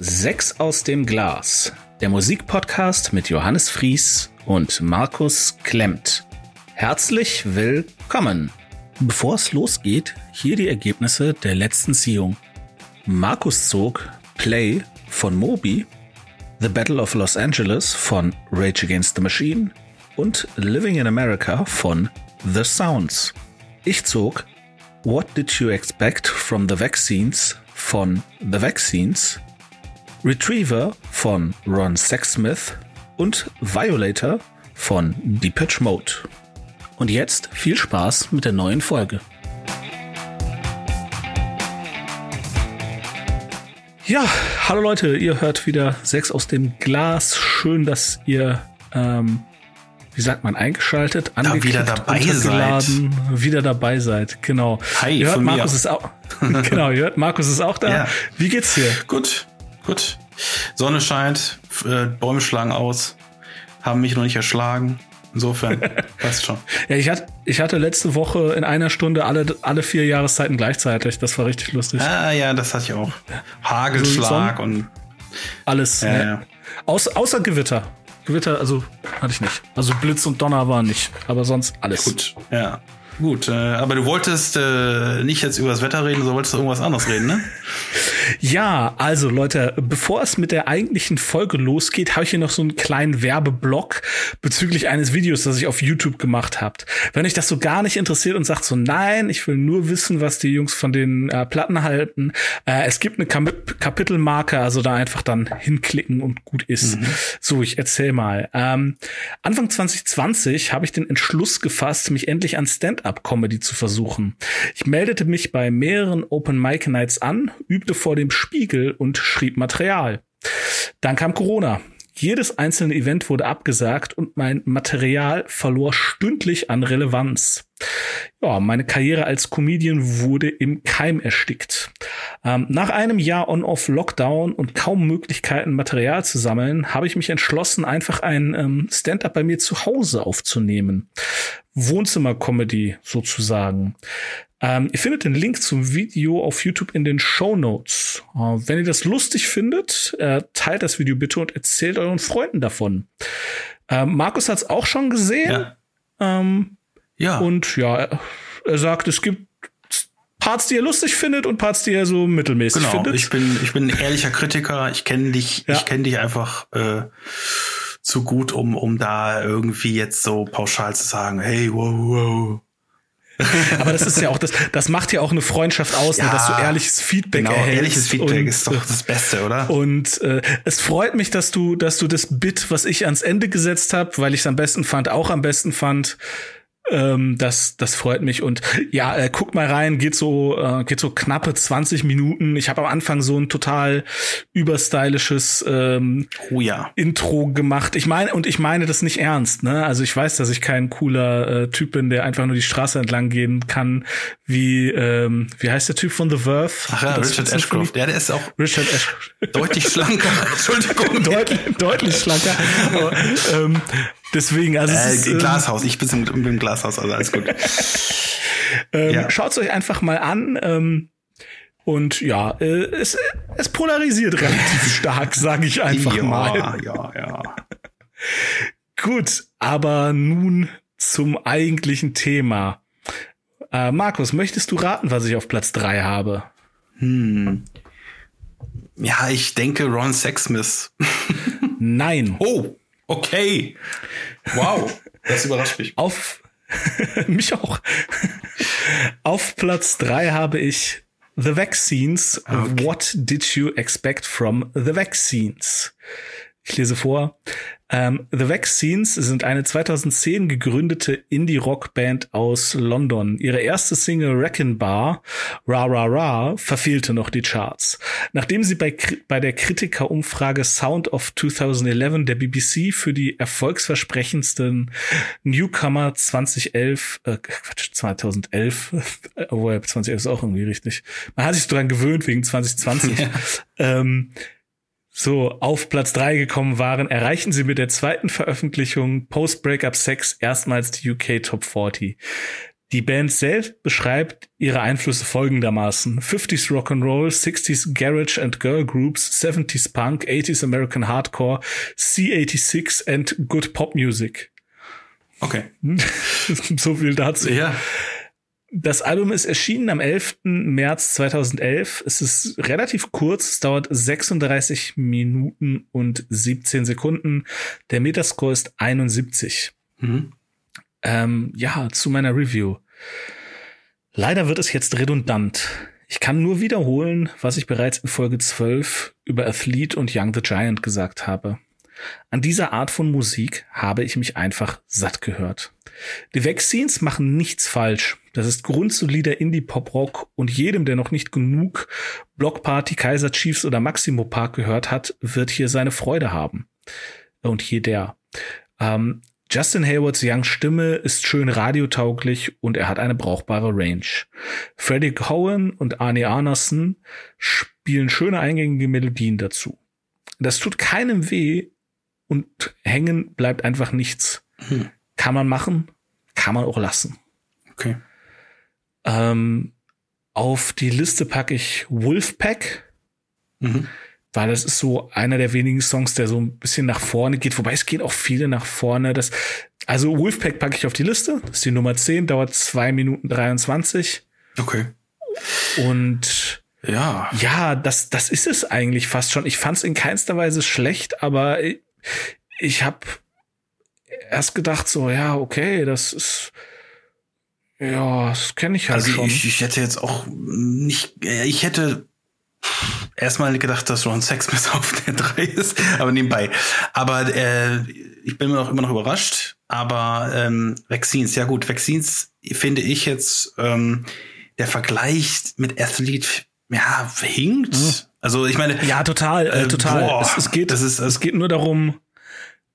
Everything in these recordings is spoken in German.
Sechs aus dem Glas, der Musikpodcast mit Johannes Fries und Markus Klemmt. Herzlich willkommen. Bevor es losgeht, hier die Ergebnisse der letzten Ziehung. Markus zog Play von Moby, The Battle of Los Angeles von Rage Against the Machine und Living in America von The Sounds. Ich zog What Did You Expect from the Vaccines von The Vaccines Retriever von Ron Sexsmith und Violator von Depeche Mode. Und jetzt viel Spaß mit der neuen Folge. Ja, hallo Leute, ihr hört wieder Sechs aus dem Glas. Schön, dass ihr, ähm, wie sagt man, eingeschaltet, angeklickt, wieder dabei seid. wieder dabei seid. Genau. Hi, ihr hört, Markus ist auch, genau, ihr hört, Markus ist auch da. Ja. Wie geht's dir? Gut, Gut. Sonne scheint, äh, Bäume schlagen aus, haben mich noch nicht erschlagen. Insofern passt schon. ja, ich hatte, ich hatte letzte Woche in einer Stunde alle, alle vier Jahreszeiten gleichzeitig. Das war richtig lustig. Ah, ja, das hatte ich auch. Hagelschlag und. Alles. Ja, ne? ja. Außer, außer Gewitter. Gewitter, also hatte ich nicht. Also Blitz und Donner waren nicht. Aber sonst alles. Gut, ja. Gut, äh, aber du wolltest äh, nicht jetzt über das Wetter reden, sondern wolltest irgendwas anderes reden, ne? Ja, also Leute, bevor es mit der eigentlichen Folge losgeht, habe ich hier noch so einen kleinen Werbeblock bezüglich eines Videos, das ich auf YouTube gemacht habt. Wenn euch das so gar nicht interessiert und sagt so, nein, ich will nur wissen, was die Jungs von den äh, Platten halten, äh, es gibt eine Kap Kapitelmarke, also da einfach dann hinklicken und gut ist. Mhm. So, ich erzähl mal. Ähm, Anfang 2020 habe ich den Entschluss gefasst, mich endlich an Stand-up-Comedy zu versuchen. Ich meldete mich bei mehreren Open Mic Nights an, übte vor dem Spiegel und schrieb Material. Dann kam Corona. Jedes einzelne Event wurde abgesagt und mein Material verlor stündlich an Relevanz. Ja, meine Karriere als Comedian wurde im Keim erstickt. Ähm, nach einem Jahr On-Off-Lockdown und kaum Möglichkeiten, Material zu sammeln, habe ich mich entschlossen, einfach ein ähm, Stand-up bei mir zu Hause aufzunehmen. Wohnzimmer-Comedy sozusagen. Ähm, ihr findet den Link zum Video auf YouTube in den Show Notes. Äh, wenn ihr das lustig findet, äh, teilt das Video bitte und erzählt euren Freunden davon. Ähm, Markus hat es auch schon gesehen. Ja. Ähm, ja. Und ja, er, er sagt, es gibt Parts, die er lustig findet und Parts, die er so mittelmäßig genau, findet. Ich bin, ich bin ein ehrlicher Kritiker. Ich kenne dich, ja. ich kenne dich einfach äh, zu gut, um, um da irgendwie jetzt so pauschal zu sagen, hey, wow, wow, aber das ist ja auch das, das macht ja auch eine Freundschaft aus, ja, ne, dass du ehrliches Feedback genau, erhältst. Ehrliches Feedback und, ist doch das Beste, oder? Und äh, es freut mich, dass du, dass du das Bit, was ich ans Ende gesetzt habe, weil ich es am besten fand, auch am besten fand. Ähm, das, das freut mich. Und ja, äh, guck mal rein, geht so, äh, geht so knappe 20 Minuten. Ich habe am Anfang so ein total überstylisches ähm, oh ja. Intro gemacht. Ich meine, und ich meine das nicht ernst, ne? Also ich weiß, dass ich kein cooler äh, Typ bin, der einfach nur die Straße entlang gehen kann, wie, ähm, wie heißt der Typ von The Verve? Ach ja, Richard Ashcroft. Ja, der ist auch Richard Ashcroft. deutlich schlanker. Entschuldigung. deutlich, deutlich schlanker. Aber, ähm, Deswegen, also äh, ist, ähm, Glashaus, ich bin im, im Glashaus, also alles gut. ähm, ja. Schaut euch einfach mal an. Ähm, und ja, äh, es, es polarisiert relativ stark, sage ich einfach ja, mal. Ja, ja. Gut, aber nun zum eigentlichen Thema. Äh, Markus, möchtest du raten, was ich auf Platz drei habe? Hm. Ja, ich denke Ron Sexsmith. Nein. Oh. Okay. Wow. Das überrascht mich. Auf mich auch. Auf Platz drei habe ich The Vaccines. Okay. What did you expect from the vaccines? Ich lese vor. Ähm, The Vaccines sind eine 2010 gegründete Indie-Rock-Band aus London. Ihre erste Single Wreckin' Bar, Ra Ra Ra, verfehlte noch die Charts. Nachdem sie bei, bei der Kritikerumfrage Sound of 2011 der BBC für die erfolgsversprechendsten Newcomer 2011, äh, Quatsch, 2011, obwohl 2011 ist auch irgendwie richtig. Man hat sich dran gewöhnt wegen 2020. Ja. Ähm, so auf Platz drei gekommen waren, erreichen sie mit der zweiten Veröffentlichung Post Breakup Sex erstmals die UK Top 40. Die Band selbst beschreibt ihre Einflüsse folgendermaßen. 50s Rock'n'Roll, 60s Garage and Girl Groups, 70s Punk, 80s American Hardcore, C86 and Good Pop Music. Okay. so viel dazu. Ja. Das Album ist erschienen am 11. März 2011. Es ist relativ kurz. Es dauert 36 Minuten und 17 Sekunden. Der Metascore ist 71. Mhm. Ähm, ja, zu meiner Review. Leider wird es jetzt redundant. Ich kann nur wiederholen, was ich bereits in Folge 12 über Athlete und Young the Giant gesagt habe. An dieser Art von Musik habe ich mich einfach satt gehört. Die Vaccines machen nichts falsch. Das ist grundsolider Indie-Pop-Rock und jedem, der noch nicht genug Blockparty, Kaiser Chiefs oder Maximo Park gehört hat, wird hier seine Freude haben. Und hier der. Ähm, Justin Haywards Young Stimme ist schön radiotauglich und er hat eine brauchbare Range. Freddie Cohen und Arnie Arnerson spielen schöne eingängige Melodien dazu. Das tut keinem weh und hängen bleibt einfach nichts. Hm. Kann man machen, kann man auch lassen. Okay. Ähm, auf die Liste packe ich Wolfpack. Mhm weil das ist so einer der wenigen Songs, der so ein bisschen nach vorne geht, wobei es geht auch viele nach vorne. Das, also Wolfpack packe ich auf die Liste, das ist die Nummer 10, dauert zwei Minuten 23. Okay. Und ja, ja, das, das ist es eigentlich fast schon. Ich fand es in keinster Weise schlecht, aber ich, ich habe erst gedacht so, ja, okay, das ist ja, das kenne ich halt also schon. Ich, ich hätte jetzt auch nicht, ich hätte erstmal gedacht, dass Ron Sexsmith auf der 3 ist, aber nebenbei. Aber äh, ich bin noch immer noch überrascht. Aber ähm, Vaccines, ja gut, Vaccines finde ich jetzt ähm, der Vergleich mit Athlete, ja, hinkt. Mhm. Also ich meine, ja, total, äh, äh total. Boah, es, es, geht, das ist, es geht nur darum,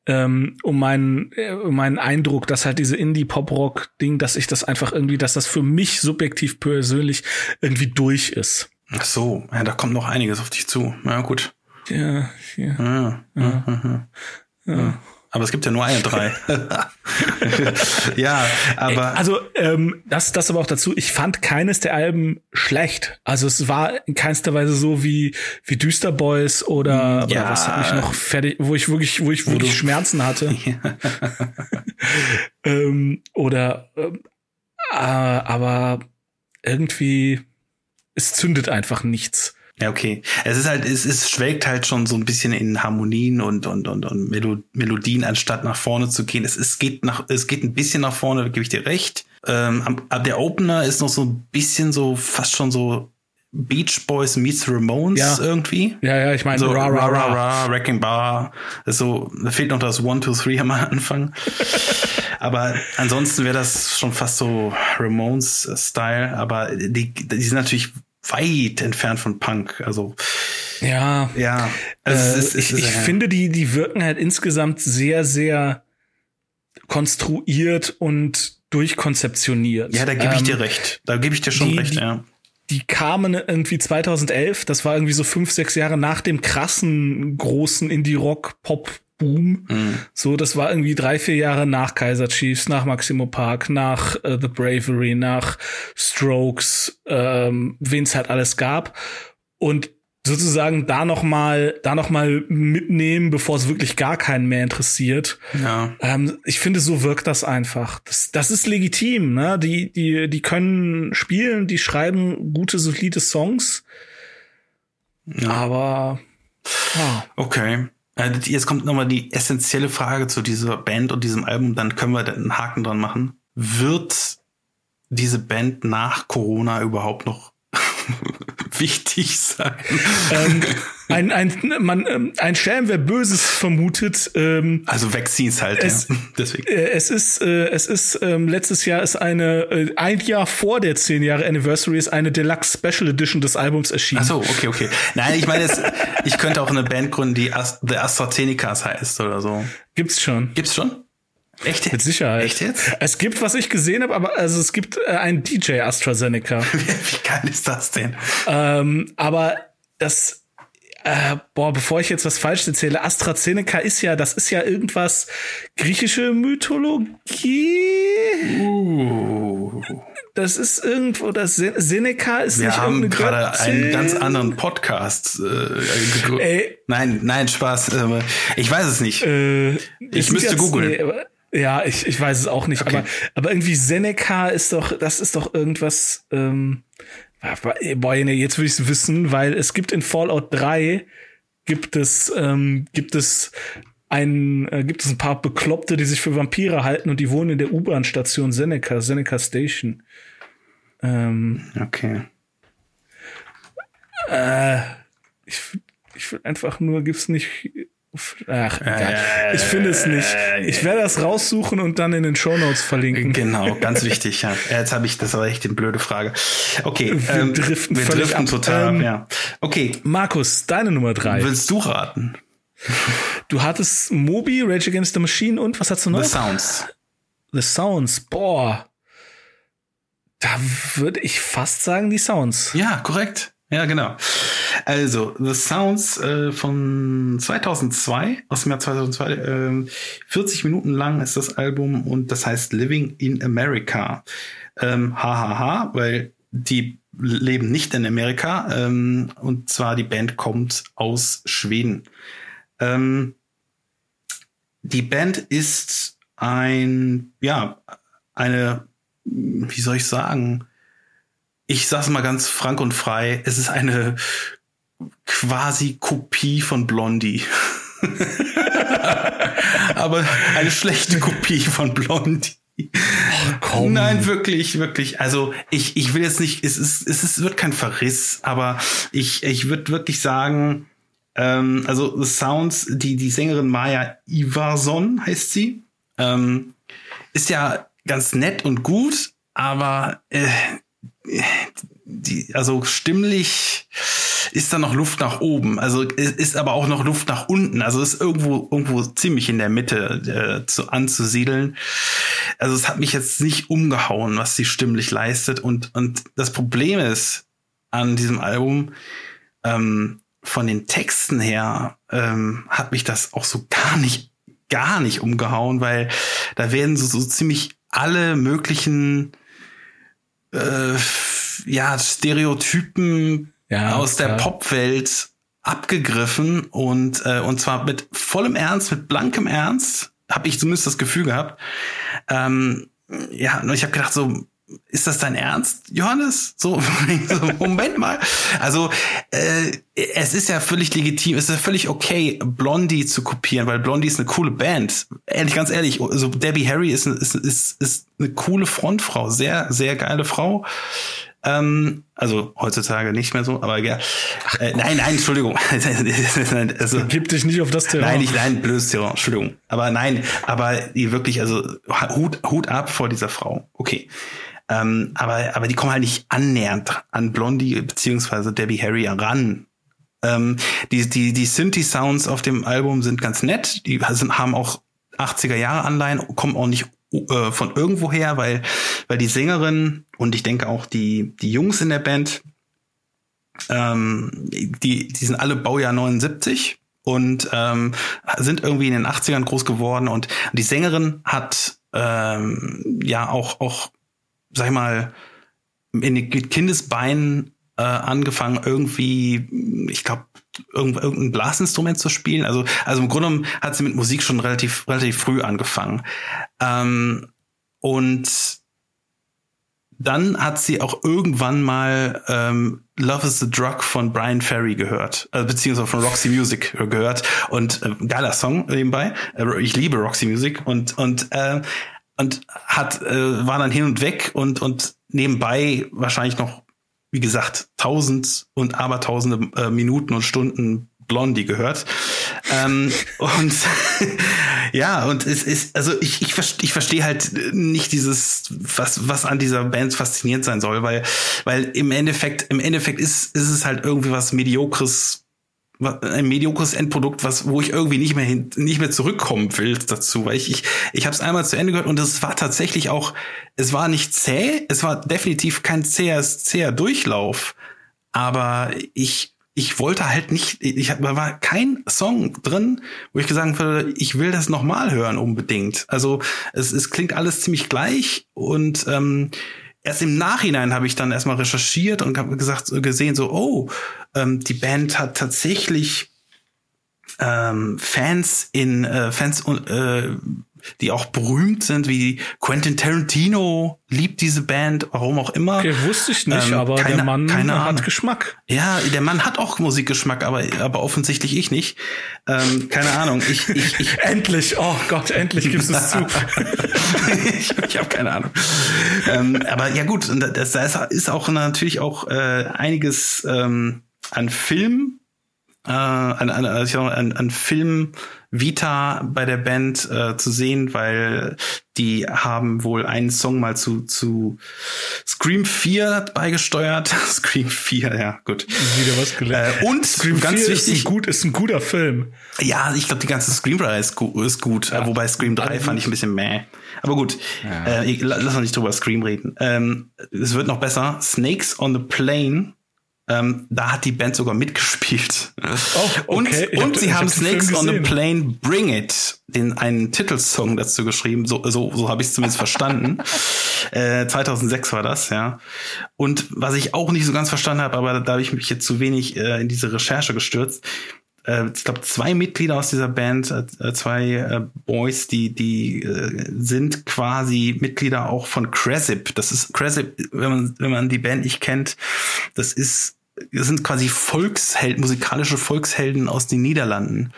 ähm, um meinen äh, um meinen Eindruck, dass halt diese Indie-Pop-Rock-Ding, dass ich das einfach irgendwie, dass das für mich subjektiv persönlich irgendwie durch ist. Ach so, ja, da kommt noch einiges auf dich zu. Ja, gut. Ja, ja. ja. ja. ja. ja. Aber es gibt ja nur eine drei. ja, aber. Also, ähm, das, das aber auch dazu, ich fand keines der Alben schlecht. Also es war in keinster Weise so wie, wie Düster Boys oder, ja. oder was hat mich noch fertig, wo ich wirklich, wo ich wirklich Schmerzen hatte. ähm, oder äh, aber irgendwie es zündet einfach nichts. Ja, okay. Es ist halt, es, es schwelgt halt schon so ein bisschen in Harmonien und, und, und, und Melodien, anstatt nach vorne zu gehen. Es, es geht nach, es geht ein bisschen nach vorne, gebe ich dir recht. Ähm, aber der Opener ist noch so ein bisschen so, fast schon so Beach Boys meets Ramones ja. irgendwie. Ja, ja, ich meine, so ra, ra, ra, ra, Wrecking Bar. So, da fehlt noch das One, Two, Three am Anfang. aber ansonsten wäre das schon fast so Ramones-Style. Aber die, die sind natürlich weit entfernt von Punk. Also ja, ja. Also äh, ist, ich, ich finde, die die wirken halt insgesamt sehr sehr konstruiert und durchkonzeptioniert. Ja, da gebe ich ähm, dir recht. Da gebe ich dir schon die, recht. Die, ja die kamen irgendwie 2011, das war irgendwie so fünf, sechs Jahre nach dem krassen, großen Indie-Rock-Pop-Boom. Mhm. So, das war irgendwie drei, vier Jahre nach Kaiser Chiefs, nach Maximo Park, nach uh, The Bravery, nach Strokes, ähm, wen es halt alles gab. Und sozusagen da noch mal da noch mal mitnehmen, bevor es wirklich gar keinen mehr interessiert. Ja. Ähm, ich finde, so wirkt das einfach. Das, das ist legitim. Ne? Die die die können spielen, die schreiben gute solide Songs. Ja. Aber ja. okay. Äh, jetzt kommt noch mal die essentielle Frage zu dieser Band und diesem Album. Dann können wir einen Haken dran machen. Wird diese Band nach Corona überhaupt noch wichtig sein. Ähm, ein, ein, man, ähm, ein Schelm, wer Böses vermutet. Ähm, also Vaccines halt, es, ja. Deswegen. Äh, es ist, äh, es ist, ähm, letztes Jahr ist eine, äh, ein Jahr vor der 10 Jahre Anniversary ist eine Deluxe Special Edition des Albums erschienen. Ach so, okay, okay. Nein, ich meine, es, ich könnte auch eine Band gründen, die Ast The AstraZenecas heißt oder so. Gibt's schon. Gibt's schon? Echt? Mit Sicherheit. Echt jetzt? Es gibt, was ich gesehen habe, aber also es gibt äh, einen DJ AstraZeneca. Wie geil ist das denn? Ähm, aber das, Äh, boah, bevor ich jetzt was falsch erzähle, AstraZeneca ist ja, das ist ja irgendwas griechische Mythologie. Uh. Das ist irgendwo, das Seneca ist Wir nicht haben gerade Göttin. einen ganz anderen Podcast. Äh, Ey. Nein, nein, Spaß. Ich weiß es nicht. Äh, Ich müsste googeln. aber- ja, ich, ich weiß es auch nicht, Okay. aber, aber irgendwie Seneca ist doch, das ist doch irgendwas, ähm, boah, nee, jetzt will ich es wissen, weil es gibt in Fallout 3 gibt es, ähm, gibt es ein, äh, gibt es ein paar Bekloppte, die sich für Vampire halten und die wohnen in der U-Bahn-Station Seneca, Seneca Station. Ähm, Okay. äh, ich, ich will einfach nur, gibt's nicht. Ach, egal. Äh, ich finde es nicht. Ich werde das raussuchen und dann in den Shownotes verlinken. Genau, ganz wichtig, ja. Jetzt habe ich, das war echt eine blöde Frage. Okay, Wir driften wir driften ab. total Ähm, ja. Okay, Markus, deine Nummer drei. willst du raten? Du hattest Moby, Rage Against the Machine und was hast du noch? The Sounds. The Sounds. Boah. Da würde ich fast sagen, die Sounds. Ja, korrekt. Ja, genau. Also, The Sounds äh, von 2002, aus dem Jahr 2002, ähm, 40 Minuten lang ist das Album und das heißt Living in America. Ähm, hahaha, weil die leben nicht in Amerika ähm, und zwar die Band kommt aus Schweden. Ähm, die Band ist ein, ja, eine, wie soll ich sagen, ich sag's mal ganz frank und frei, es ist eine quasi Kopie von Blondie. Aber eine schlechte Kopie von Blondie. komm. Nein, wirklich, wirklich. Also ich, ich will jetzt nicht, es ist, es ist, wird kein Verriss, aber ich, ich würde wirklich sagen, ähm, also The Sounds, die, die Sängerin Maya Ivarsson heißt sie, ähm, ist ja ganz nett und gut, aber äh, die, also stimmlich ist da noch Luft nach oben. Also ist aber auch noch Luft nach unten. Also ist irgendwo irgendwo ziemlich in der Mitte äh, zu anzusiedeln. Also es hat mich jetzt nicht umgehauen, was sie stimmlich leistet. Und und das Problem ist an diesem Album ähm, von den Texten her ähm, hat mich das auch so gar nicht gar nicht umgehauen, weil da werden so, so ziemlich alle möglichen äh, ja, Stereotypen Ja, aus der. Popwelt abgegriffen und äh, und zwar mit vollem Ernst, mit blankem Ernst, habe ich zumindest das Gefühl gehabt. Ähm, ja, und ich habe gedacht so, ist das dein Ernst, Johannes? So, so Moment mal. Also äh, es ist ja völlig legitim, es ist ja völlig okay, Blondie zu kopieren, weil Blondie ist eine coole Band. Ehrlich, ganz ehrlich, also Debbie Harry ist, eine- ist, ist, ist eine coole Frontfrau, sehr, sehr geile Frau. Ähm, also heutzutage nicht mehr so, aber ja. Äh, nein, nein, Entschuldigung. also, Gib dich nicht auf das Terrain. Nein, nicht, nein, blödes Terrain, Entschuldigung. Aber nein, aber die wirklich, also Hut, Hut ab vor dieser Frau. Okay. Ähm, aber, aber die kommen halt nicht annähernd an Blondie beziehungsweise Debbie Harry ran. Ähm, die, die, die Synthi-Sounds auf dem Album sind ganz nett. Die sind, haben auch 80er Jahre Anleihen, kommen auch nicht äh, von irgendwoher, weil, weil die Sängerin und ich denke auch die, die Jungs in der Band, ähm, die, die sind alle Baujahr 79 und ähm, sind irgendwie in den 80ern groß geworden und die Sängerin hat ähm, ja auch, auch, sag ich mal, in den Kindesbeinen äh, angefangen, irgendwie, ich glaube, irgend, irgendein Blasinstrument zu spielen. Also, also im Grunde genommen hat sie mit Musik schon relativ, relativ früh angefangen. Ähm, und dann hat sie auch irgendwann mal ähm, Love is the Drug von Brian Ferry gehört, also beziehungsweise von Roxy Music gehört und äh, geiler Song nebenbei. Äh, ich liebe Roxy Music und und äh, und hat äh, war dann hin und weg und und nebenbei wahrscheinlich noch wie gesagt tausend und abertausende äh, Minuten und Stunden Blondie gehört. ähm, und ja, und es ist, also ich, ich, verstehe, ich verstehe halt nicht dieses, was, was an dieser Band faszinierend sein soll, weil, weil im Endeffekt, im Endeffekt ist, ist es halt irgendwie was Mediokres, ein mediokres Endprodukt, was, wo ich irgendwie nicht mehr hin, nicht mehr zurückkommen will dazu, weil ich, ich, ich habe es einmal zu Ende gehört und es war tatsächlich auch, es war nicht zäh, es war definitiv kein zäher, zäher Durchlauf, aber ich ich wollte halt nicht, ich da war kein Song drin, wo ich gesagt würde, ich will das nochmal hören unbedingt. Also es, es klingt alles ziemlich gleich und ähm, erst im Nachhinein habe ich dann erstmal recherchiert und habe gesagt, gesehen, so, oh, ähm, die Band hat tatsächlich ähm, Fans in äh, Fans äh, die auch berühmt sind, wie Quentin Tarantino liebt diese Band, warum auch immer. Okay, wusste ich nicht, ähm, aber keine, der Mann keine hat Ahnung. Geschmack. Ja, der Mann hat auch Musikgeschmack, aber, aber offensichtlich ich nicht. Ähm, keine Ahnung. Ich, ich, ich endlich, oh Gott, endlich gibst du es zu. ich ich habe keine Ahnung. Ähm, aber ja gut, das, das ist auch natürlich auch äh, einiges ähm, an Film äh, an, an, an, an Film Vita bei der Band äh, zu sehen, weil die haben wohl einen Song mal zu, zu Scream 4 beigesteuert. Scream 4, ja, gut. Wieder was gelernt. Äh, und Scream ganz wichtig. Ist ein, gut, ist ein guter Film. Ja, ich glaube, die ganze Scream-Reihe ist, ist gut. Ja. Wobei Scream 3 fand ich ein bisschen meh. Aber gut, ja. äh, lass uns nicht drüber Scream reden. Ähm, es wird noch besser. Snakes on the Plane ähm, da hat die Band sogar mitgespielt. Oh, okay. Und, und sie haben Snakes on the Plane Bring It, den einen Titelsong dazu geschrieben. So, so, so habe ich es zumindest verstanden. Äh, 2006 war das, ja. Und was ich auch nicht so ganz verstanden habe, aber da habe ich mich jetzt zu wenig äh, in diese Recherche gestürzt. Äh, ich glaube, zwei Mitglieder aus dieser Band, äh, zwei äh, Boys, die, die sind quasi Mitglieder auch von Cresip. Das ist Cresip, wenn man, wenn man die Band nicht kennt, das ist sind quasi Volkshelden, musikalische Volkshelden aus den Niederlanden.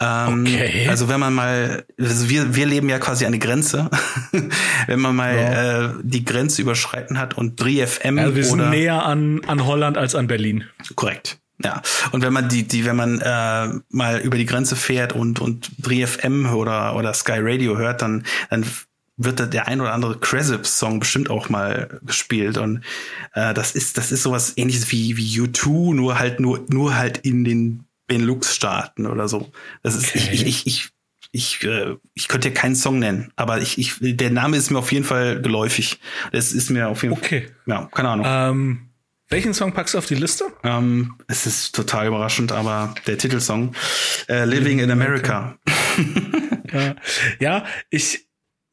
Ähm, okay. Also wenn man mal, also wir, wir leben ja quasi an der Grenze. wenn man mal ja. äh, die Grenze überschreiten hat und 3FM also wir sind oder, näher an, an Holland als an Berlin. Korrekt. Ja, und wenn man die, die, wenn man äh, mal über die Grenze fährt und und 3FM oder oder Sky Radio hört, dann dann wird da der ein oder andere Cresip-Song bestimmt auch mal gespielt und äh, das ist das ist sowas ähnliches wie wie U2 nur halt nur nur halt in den Benelux-Staaten oder so. Das ist okay. ich ich ich ich, äh, ich könnte ja keinen Song nennen, aber ich, ich, der Name ist mir auf jeden Fall geläufig. Das ist mir auf jeden Fall. Okay. Ja, keine Ahnung. Ähm, welchen Song packst du auf die Liste? Ähm, es ist total überraschend, aber der Titelsong äh, Living in America. ja. ja, ich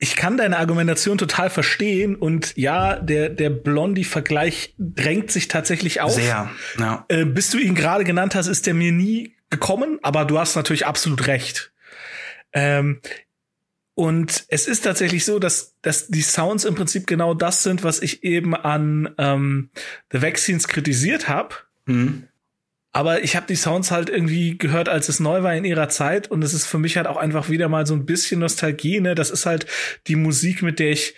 ich kann deine Argumentation total verstehen und ja, der, der Blondie-Vergleich drängt sich tatsächlich auf. Sehr, ja. Äh, bis du ihn gerade genannt hast, ist der mir nie gekommen, aber du hast natürlich absolut recht. Ähm, und es ist tatsächlich so, dass, dass die Sounds im Prinzip genau das sind, was ich eben an ähm, The Vaccines kritisiert habe. Mhm. Aber ich habe die Sounds halt irgendwie gehört, als es neu war in ihrer Zeit. Und es ist für mich halt auch einfach wieder mal so ein bisschen Nostalgie. Ne? Das ist halt die Musik, mit der ich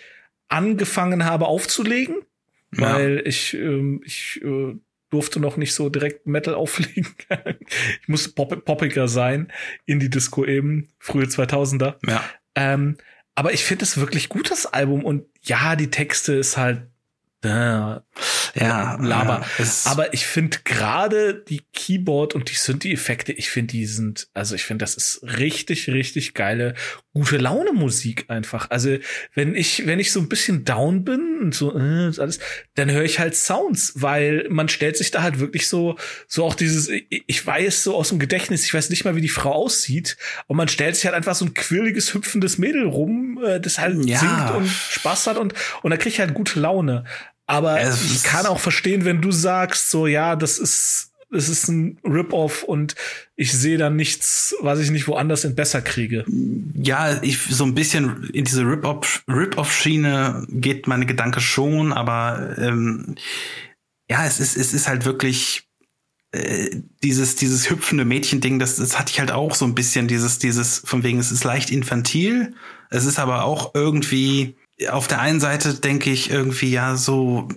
angefangen habe aufzulegen. Ja. Weil ich, ähm, ich äh, durfte noch nicht so direkt Metal auflegen. ich musste pop poppiger sein in die Disco eben, frühe 2000er. Ja. Ähm, aber ich finde es wirklich gut, das Album. Und ja, die Texte ist halt äh, ja, Laber. Ja, Aber ich finde gerade die Keyboard und die Synthi-Effekte, ich finde die sind, also ich finde, das ist richtig, richtig geile, gute Laune Musik einfach. Also wenn ich, wenn ich so ein bisschen down bin und so äh, alles, dann höre ich halt Sounds, weil man stellt sich da halt wirklich so, so auch dieses, ich weiß so aus dem Gedächtnis, ich weiß nicht mal, wie die Frau aussieht, und man stellt sich halt einfach so ein quirliges, hüpfendes Mädel rum, äh, das halt ja. singt und Spaß hat und, und da krieg ich halt gute Laune. Aber es ich kann auch verstehen, wenn du sagst, so ja, das ist, das ist ein Rip-Off und ich sehe dann nichts, was ich nicht woanders in besser kriege. Ja, ich so ein bisschen in diese Rip-Off-Schiene geht meine Gedanke schon, aber ähm, ja, es ist, es ist halt wirklich äh, dieses, dieses hüpfende Mädchen-Ding, das, das hatte ich halt auch so ein bisschen, dieses, dieses, von wegen, es ist leicht infantil, es ist aber auch irgendwie auf der einen Seite denke ich irgendwie, ja, so,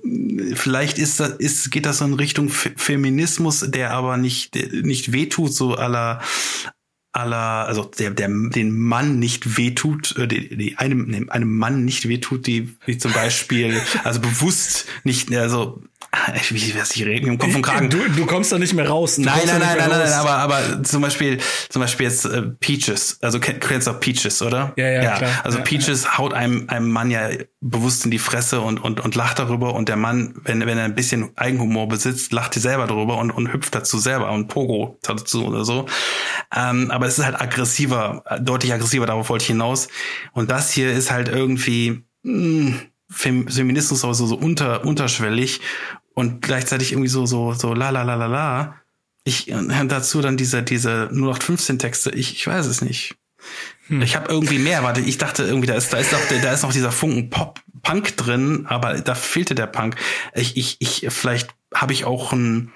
vielleicht ist das, ist, geht das so in Richtung Feminismus, der aber nicht, nicht wehtut, so aller, aller, also der, der den Mann nicht wehtut, äh, die, die einem, einem Mann nicht wehtut, die, wie zum Beispiel, also bewusst nicht, also wie was ich reden, im Kopf und Kragen. Du, du kommst da nicht mehr raus. Nein, nein, nein, nicht nein, nein, aber, aber zum Beispiel, zum Beispiel jetzt äh, Peaches, also kenn- kennst du auch Peaches, oder? Ja, ja, klar. Also Ja, Peaches haut einem, einem Mann ja bewusst in die Fresse und, und, und lacht darüber und der Mann, wenn, wenn er ein bisschen Eigenhumor besitzt, lacht die selber drüber und, und hüpft dazu selber und Pogo dazu oder so. Ähm, aber es ist halt aggressiver, äh, deutlich aggressiver, darauf wollte ich hinaus. Und das hier ist halt irgendwie, mh, Fem Feminismus aber so, so unter, unterschwellig und gleichzeitig irgendwie so, so, so la la la la la. Ich äh, dazu dann diese, diese 0815 Texte, ich, ich weiß es nicht. Ich habe irgendwie mehr, warte, ich dachte irgendwie, da ist, da ist noch, da ist noch dieser Funken Pop, Punk drin, aber da fehlte der Punk. Ich, ich, ich, vielleicht habe ich auch ein,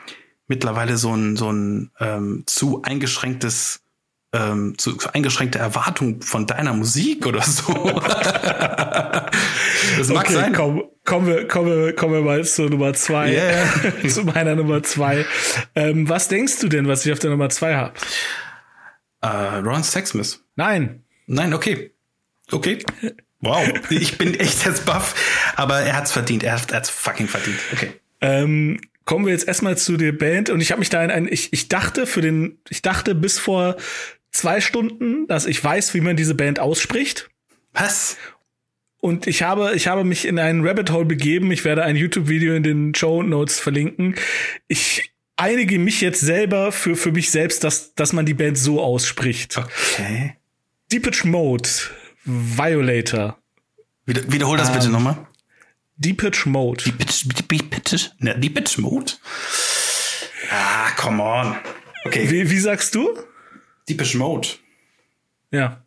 mittlerweile so ein, so ein ähm, zu eingeschränktes, ähm, zu, eingeschränkte Erwartung von deiner Musik oder so. das mag okay, sein. komm, kommen wir, kommen wir, kommen wir mal zur Nummer zwei. Yeah. zu meiner Nummer zwei. Ähm, was denkst du denn, was ich auf der Nummer zwei habe? Äh, Ron Sexsmith. Nein. Nein, okay. Okay. Wow. Ich bin echt jetzt baff. Aber er hat's verdient. Er hat- er hat's fucking verdient. Okay. Ähm, kommen wir jetzt erstmal zu der Band und ich habe mich da in ein, ich, ich dachte für den, ich dachte bis vor zwei Stunden, dass ich weiß, wie man diese Band ausspricht. Was? Und ich habe, ich habe mich in einen Rabbit Hole begeben. Ich werde ein YouTube-Video in den Show Notes verlinken. Ich einige mich jetzt selber für, für mich selbst, dass, dass man die Band so ausspricht. Okay. Deepage Mode, Violator. Wieder, wiederhol das bitte nochmal. Deepage Mode. Bitch, ne, Bitch Mode. Ah, come on. Okay. Wie, wie sagst du? Die Bitch Mode. Ja.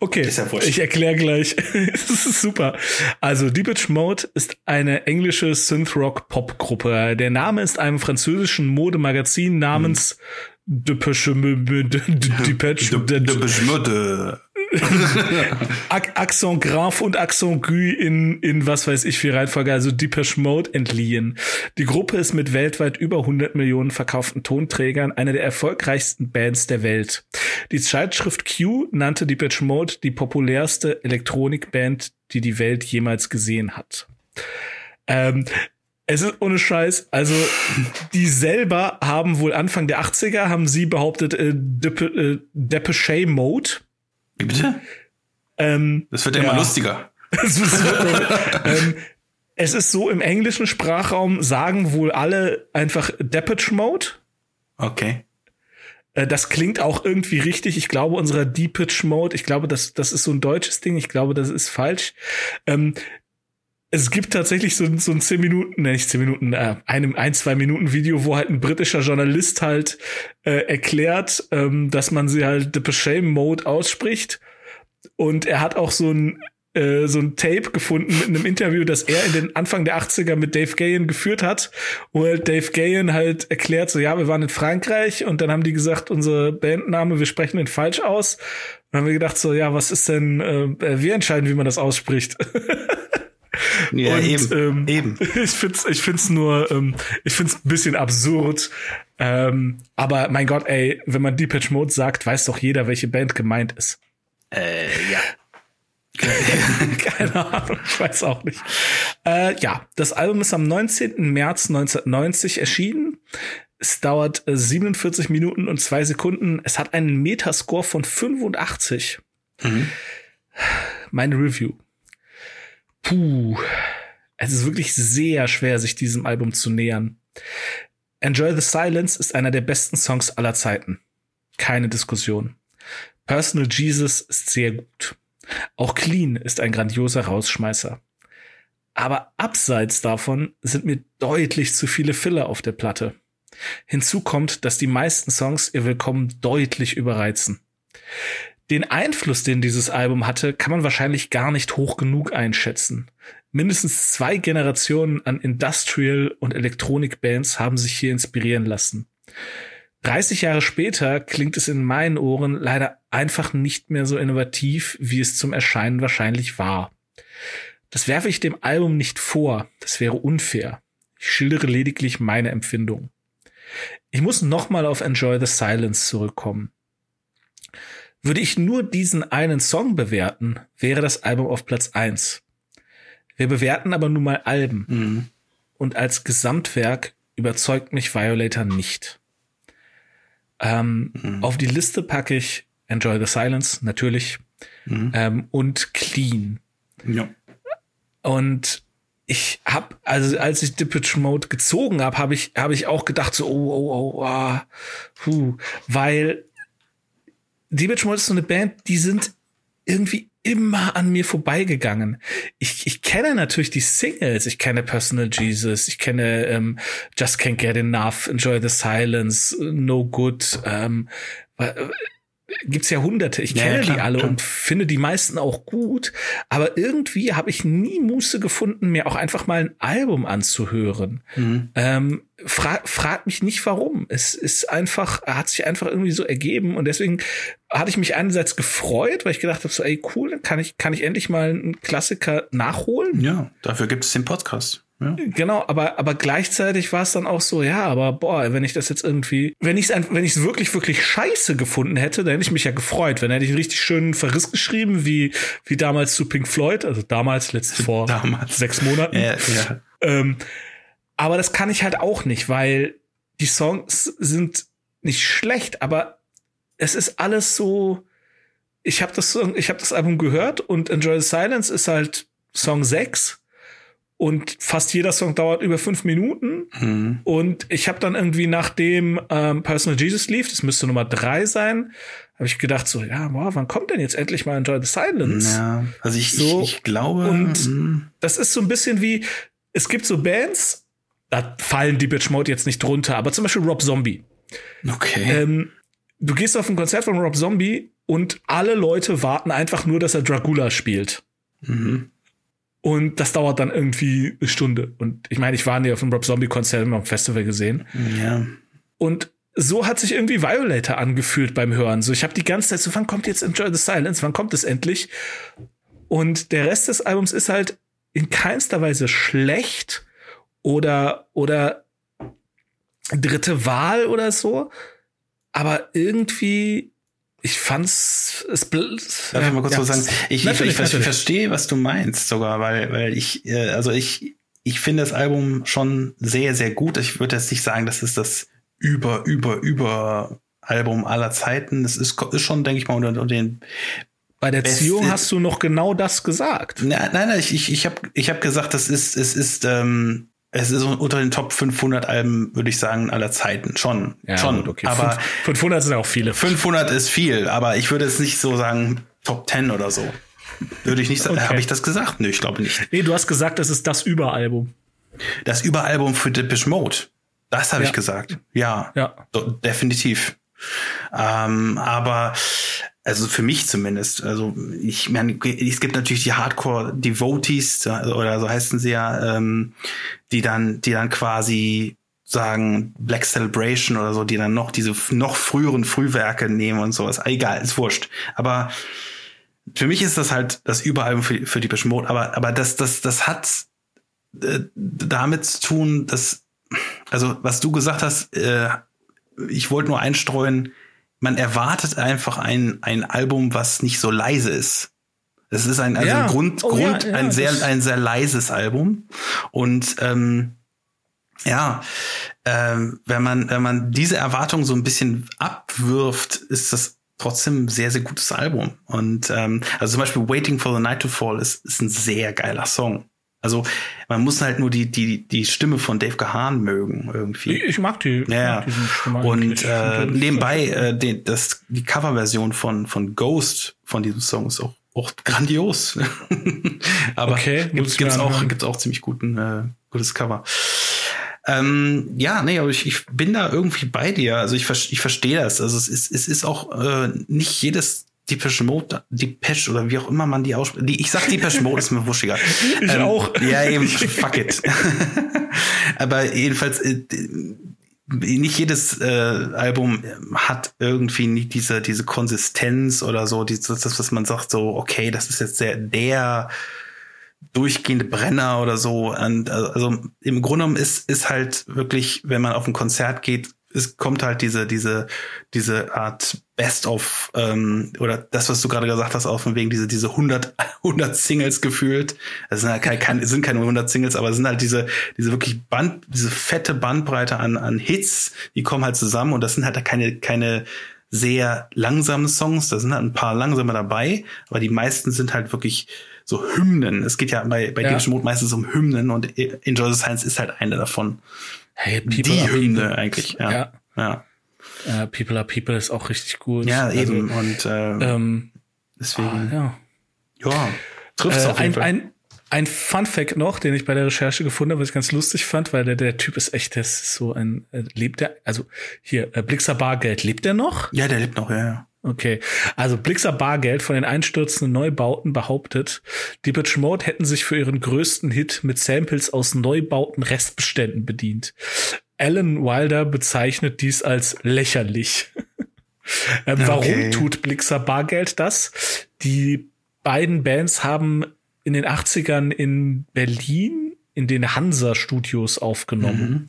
Okay, Ist ja ich erkläre gleich. das ist super. Also Deepage Mode ist eine englische Synth-Rock-Pop-Gruppe. Der Name ist einem französischen Modemagazin namens Depeche Depeche Mode. Accent Grave und Accent Gu in, in was weiß ich wie Reihenfolge, also Depeche Mode entliehen. Die Gruppe ist mit weltweit über 100 Millionen verkauften Tonträgern eine der erfolgreichsten Bands der Welt. Die Zeitschrift Q nannte Depeche Mode die populärste Elektronikband, die die Welt jemals gesehen hat. Ähm, es ist ohne Scheiß, also die selber haben wohl Anfang der 80er, haben sie behauptet, äh, äh, Depeche Mode. Wie bitte? Ähm, Das wird ja immer lustiger. es, ist, ähm, es ist so, im englischen Sprachraum sagen wohl alle einfach Depeche Mode. Okay. Äh, Das klingt auch irgendwie richtig. Ich glaube, unserer Depeche Mode, ich glaube, das, das ist so ein deutsches Ding. Ich glaube, das ist falsch. Ähm, es gibt tatsächlich so, so ein 10 Minuten, ne, nicht 10 Minuten, äh, einem ein, zwei Minuten Video, wo halt ein britischer Journalist halt äh, erklärt, ähm, dass man sie halt Depeche Mode ausspricht. Und er hat auch so ein äh, so ein Tape gefunden mit einem Interview, das er in den Anfang der 80er mit Dave Gahan geführt hat, wo halt Dave Gahan halt erklärt, so ja, wir waren in Frankreich und dann haben die gesagt, unser Bandname, wir sprechen den falsch aus. Dann haben wir gedacht, so ja, was ist denn, äh, wir entscheiden, wie man das ausspricht. Ja, Und, eben. ähm, eben. Ich find's, ich find's nur, ähm, ich find's ein bisschen absurd. Ähm, aber mein Gott, ey, wenn man Depeche Mode sagt, weiß doch jeder, welche Band gemeint ist. Äh, ja. Keine Ahnung, ich weiß auch nicht. Äh, ja, das Album ist am 19. März 1990 erschienen. Es dauert äh, 47 Minuten und zwei Sekunden. Es hat einen Metascore von 85. Mhm. Meine Review. Puh. Es ist wirklich sehr schwer, sich diesem Album zu nähern. Enjoy the Silence ist einer der besten Songs aller Zeiten. Keine Diskussion. Personal Jesus ist sehr gut. Auch Clean ist ein grandioser Rausschmeißer. Aber abseits davon sind mir deutlich zu viele Filler auf der Platte. Hinzu kommt, dass die meisten Songs ihr Willkommen deutlich überreizen. Den Einfluss, den dieses Album hatte, kann man wahrscheinlich gar nicht hoch genug einschätzen. Mindestens zwei Generationen an Industrial- und Elektronikbands haben sich hier inspirieren lassen. 30 Jahre später klingt es in meinen Ohren leider einfach nicht mehr so innovativ, wie es zum Erscheinen wahrscheinlich war. Das werfe ich dem Album nicht vor, das wäre unfair. Ich schildere lediglich meine Empfindung. Ich muss nochmal auf Enjoy the Silence zurückkommen. Würde ich nur diesen einen Song bewerten, wäre das Album auf Platz eins. Wir bewerten aber nun mal Alben. Mhm. und als Gesamtwerk überzeugt mich Violator nicht. Ähm, mhm. Auf die Liste packe ich Enjoy the Silence, natürlich, mhm. ähm, und Clean. Ja. Und ich habe, also als ich Depeche Mode gezogen habe, habe ich, habe ich auch gedacht so, oh, oh, oh, ah, puh, weil Depeche Mode ist so eine Band, die sind irgendwie immer an mir vorbeigegangen. Ich, ich kenne natürlich die Singles, ich kenne Personal Jesus, ich kenne ähm, Just Can't Get Enough, Enjoy the Silence, No Good, ähm, gibt's ja hunderte. Ich kenne ja, klar, die alle klar. und finde die meisten auch gut. Aber irgendwie habe ich nie Muße gefunden, mir auch einfach mal ein Album anzuhören. Mhm. Ähm, fra frag mich nicht warum. Es ist einfach, hat sich einfach irgendwie so ergeben und deswegen hatte ich mich einerseits gefreut, weil ich gedacht habe, so, ey, cool, dann kann ich, kann ich endlich mal einen Klassiker nachholen. Ja, dafür gibt es den Podcast. Ja. Genau, aber, aber gleichzeitig war es dann auch so, ja, aber boah, wenn ich das jetzt irgendwie, wenn ich es wenn ich's wirklich, wirklich scheiße gefunden hätte, dann hätte ich mich ja gefreut. Wenn hätte ich einen richtig schönen Verriss geschrieben, wie, wie damals zu Pink Floyd, also damals, letztes vor damals. sechs Monaten. Ja, ja. Ähm, aber das kann ich halt auch nicht, weil die Songs sind nicht schlecht, aber es ist alles so. Ich habe das, ich hab das Album gehört und Enjoy the Silence ist halt Song 6 und fast jeder Song dauert über fünf Minuten. Mhm. Und ich habe dann irgendwie nachdem ähm, Personal Jesus lief, das müsste Nummer drei sein, habe ich gedacht so, ja, wow, wann kommt denn jetzt endlich mal Enjoy the Silence? Ja, also ich, so, ich, ich glaube. Und mh. das ist so ein bisschen wie, es gibt so Bands, da fallen die Bitch Mode jetzt nicht drunter, aber zum Beispiel Rob Zombie. Okay. Ähm, du gehst auf ein Konzert von Rob Zombie und alle Leute warten einfach nur, dass er Dracula spielt. Mhm. Und das dauert dann irgendwie eine Stunde. Und ich meine, ich war nie auf einem Rob Zombie-Konzert am Festival gesehen. Ja. Und so hat sich irgendwie Violator angefühlt beim Hören. So, ich habe die ganze Zeit so, wann kommt jetzt Enjoy the Silence? Wann kommt es endlich? Und der Rest des Albums ist halt in keinster Weise schlecht oder, oder dritte Wahl oder so. Aber irgendwie ich fand's es Darf ich mal kurz ja, was sagen? Ich, ich, ich, ich verstehe, was du meinst sogar, weil weil ich äh, also ich ich finde das Album schon sehr sehr gut. Ich würde jetzt nicht sagen, das ist das über über über Album aller Zeiten. Das ist ist schon denke ich mal unter, unter den bei der Ziehung hast du noch genau das gesagt. Nein, nein, nein ich, ich, ich habe ich hab gesagt, das ist, es ist ähm, es ist unter den Top 500 Alben, würde ich sagen, aller Zeiten. Schon. Ja, schon. Gut, okay. Aber 500 sind auch viele. 500 ist viel, aber ich würde es nicht so sagen Top 10 oder so. Würde ich nicht sagen. Okay. Habe ich das gesagt? Nö, ich glaube nicht. Nee, du hast gesagt, das ist das Überalbum. Das Überalbum für Depeche Mode. Das habe ja. ich gesagt. Ja. Ja. Definitiv. Ähm, aber also für mich zumindest. Also ich meine, es gibt natürlich die Hardcore-Devotees oder so heißen sie ja, ähm, die dann, die dann quasi sagen Black Celebration oder so, die dann noch diese noch früheren Frühwerke nehmen und sowas. Egal, ist wurscht. Aber für mich ist das halt das Überalbum für, für die Mode. Aber, aber das, das, das hat äh, damit zu tun, dass, also was du gesagt hast, äh, ich wollte nur einstreuen, man erwartet einfach ein, ein Album, was nicht so leise ist. Es ist ein, also ja. Grund, oh, Grund ja, ja, ein sehr, ein sehr leises Album. Und ähm, ja, ähm, wenn man, wenn man diese Erwartung so ein bisschen abwirft, ist das trotzdem ein sehr, sehr gutes Album. Und ähm, also zum Beispiel Waiting for the Night to Fall ist, ist ein sehr geiler Song. Also man muss halt nur die die die Stimme von Dave Gahan mögen irgendwie. Ich mag die. Ja. Mag und äh, nebenbei äh, die, das die Coverversion von von Ghost von diesem Song ist auch auch grandios. Aber okay, gibt's, gibt's auch gibt's auch ziemlich guten äh, gutes Cover. Ähm, ja, nee, aber ich, ich bin da irgendwie bei dir. Also ich, ich verstehe das. Also es ist, es ist auch äh, nicht jedes Depeche Mode, Depeche oder wie auch immer man die ausspricht. Die, ich sag Depeche Mode, ist mir wuschiger. Ich ähm, auch. Ja, eben, fuck it. Aber jedenfalls, äh, nicht jedes äh, Album hat irgendwie nicht diese, diese Konsistenz oder so, dieses, das, was man sagt, so, okay, das ist jetzt der, der durchgehende Brenner oder so. Und, also im Grunde genommen ist, ist halt wirklich, wenn man auf ein Konzert geht, es kommt halt diese, diese, diese Art Best of ähm, oder das, was du gerade gesagt hast, auch von wegen diese diese 100 100 Singles gefühlt. Es sind halt keine, keine sind keine 100 Singles, aber es sind halt diese diese wirklich Band diese fette Bandbreite an an Hits, die kommen halt zusammen und das sind halt keine keine sehr langsame Songs, da sind halt ein paar langsame dabei, aber die meisten sind halt wirklich so Hymnen. Es geht ja bei bei ja. Mode meistens um Hymnen und Enjoy the Science ist halt eine davon. Hey, People die Hymne eigentlich, ja. ja. ja. Uh, People are People ist auch richtig gut. Ja, also, eben. Und äh, ähm, deswegen. Ah, ja. Ja, trifft's äh, auf jeden ein, Fall. Ein, ein Fun Fact noch, den ich bei der Recherche gefunden habe, was ich ganz lustig fand, weil der, der Typ ist echt, der ist so ein, äh, lebt der, also hier, äh, Blixer Bargeld, lebt der noch? Ja, der lebt noch, ja, ja. Okay, also Blixer Bargeld von den einstürzenden Neubauten behauptet, Depeche Mode hätten sich für ihren größten Hit mit Samples aus Neubauten Restbeständen bedient. Alan Wilder bezeichnet dies als lächerlich. ähm, warum okay. tut Blixer Bargeld das? Die beiden Bands haben in den 80ern in Berlin in den Hansa-Studios aufgenommen, mhm.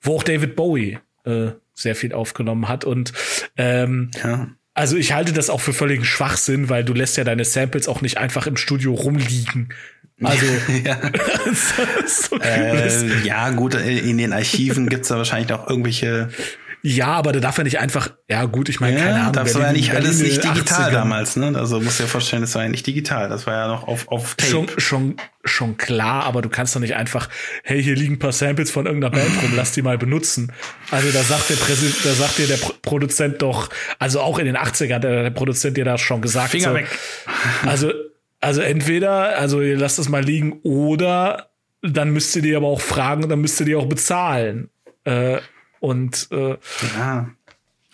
wo auch David Bowie äh, sehr viel aufgenommen hat. Und ähm, ja. also ich halte das auch für völligen Schwachsinn, weil du lässt ja deine Samples auch nicht einfach im Studio rumliegen. Also ja. so äh, ja, gut, in den Archiven gibt's da wahrscheinlich auch irgendwelche ja, aber da darf er nicht einfach, ja gut, ich meine, ja, keine Ahnung. Das war ja nicht alles nicht digital 80ern. damals, ne? Also musst du dir vorstellen, das war ja nicht digital, das war ja noch auf, auf Tape. Schon, schon, schon klar, aber du kannst doch nicht einfach, hey, hier liegen ein paar Samples von irgendeiner Band rum, lass die mal benutzen. Also da sagt der Präsident, da sagt dir der Produzent doch, also auch in den 80ern, der, der Produzent dir da schon gesagt. Finger so, weg. Also, also entweder, also ihr lasst es mal liegen, oder dann müsst ihr die aber auch fragen und dann müsst ihr die auch bezahlen. Äh, und äh, ja.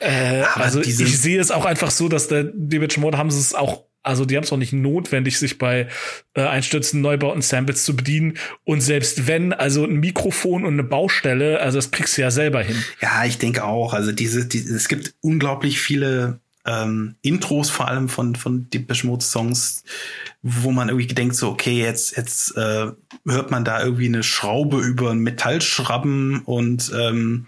Äh, also ich sehe es auch einfach so, dass der David Mode haben sie es auch, also die haben es auch nicht notwendig, sich bei äh, Einstürzen, Neubauten, Samples zu bedienen. Und selbst wenn, also ein Mikrofon und eine Baustelle, also das kriegst du ja selber hin. Ja, ich denke auch. Also diese, die, es gibt unglaublich viele ähm, Intros vor allem von von Depeche Mode Songs, wo man irgendwie denkt so okay jetzt jetzt äh, hört man da irgendwie eine Schraube über einen Metallschrabben und ähm,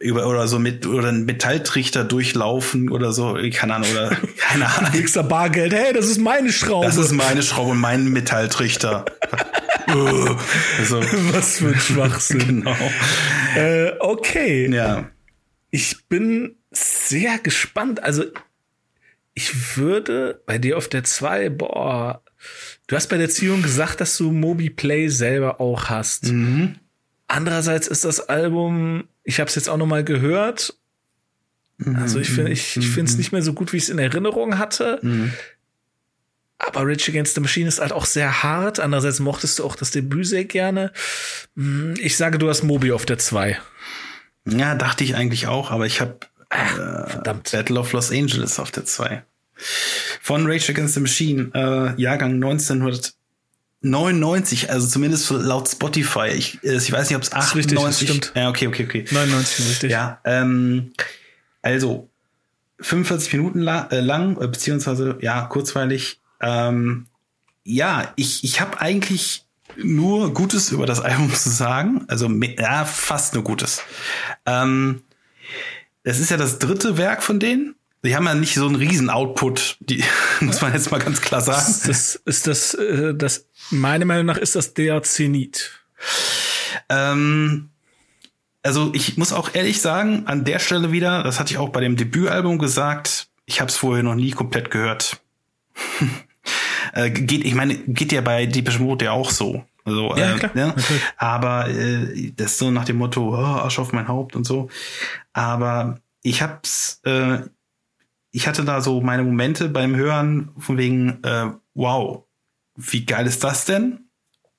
über oder so mit oder einen Metalltrichter durchlaufen oder so, keine Ahnung oder keine Ahnung. Da Bargeld, hey, das ist meine Schraube. Das ist meine Schraube und mein Metalltrichter. also, Was für ein Schwachsinn. genau. Äh, okay. Ja. Ich bin sehr gespannt. Also ich würde bei dir auf der 2, boah, du hast bei der Ziehung gesagt, dass du Mobi Play selber auch hast. Mhm. Andererseits ist das Album, ich habe es jetzt auch noch mal gehört. Also ich finde, ich, ich finde es mhm. nicht mehr so gut, wie ich es in Erinnerung hatte. Mhm. Aber Rage Against the Machine ist halt auch sehr hart. Andererseits mochtest du auch das Debüt sehr gerne. Hm, ich sage, du hast Mobi auf der 2. Ja, dachte ich eigentlich auch, aber ich habe äh, verdammt. Battle of Los Angeles auf der 2. Von Rage Against the Machine, äh, Jahrgang 1900. 99, also zumindest laut Spotify. Ich, äh, ich weiß nicht, ob es 98 richtig, stimmt. Ja, okay, okay, okay. 99 richtig. Ja, ähm, also 45 Minuten la äh, lang, äh, beziehungsweise ja, kurzweilig. Ähm, ja, ich, ich habe eigentlich nur Gutes über das Album zu sagen. Also ja, fast nur Gutes. Ähm, es ist ja das dritte Werk von denen. Die haben ja nicht so einen riesen Output, die muss man jetzt mal ganz klar sagen. Ist das, ist das, äh, das meiner Meinung nach ist das der Zenit. Ähm, also ich muss auch ehrlich sagen, an der Stelle wieder, das hatte ich auch bei dem Debütalbum gesagt, ich habe es vorher noch nie komplett gehört. äh, geht, ich meine, geht ja bei Deepish Mode ja auch so. Also, ja, äh, klar, ja. Aber äh, das ist so nach dem Motto, oh, Arsch auf mein Haupt und so. Aber ich hab's, äh, ich hatte da so meine Momente beim Hören von wegen, äh, wow, wie geil ist das denn?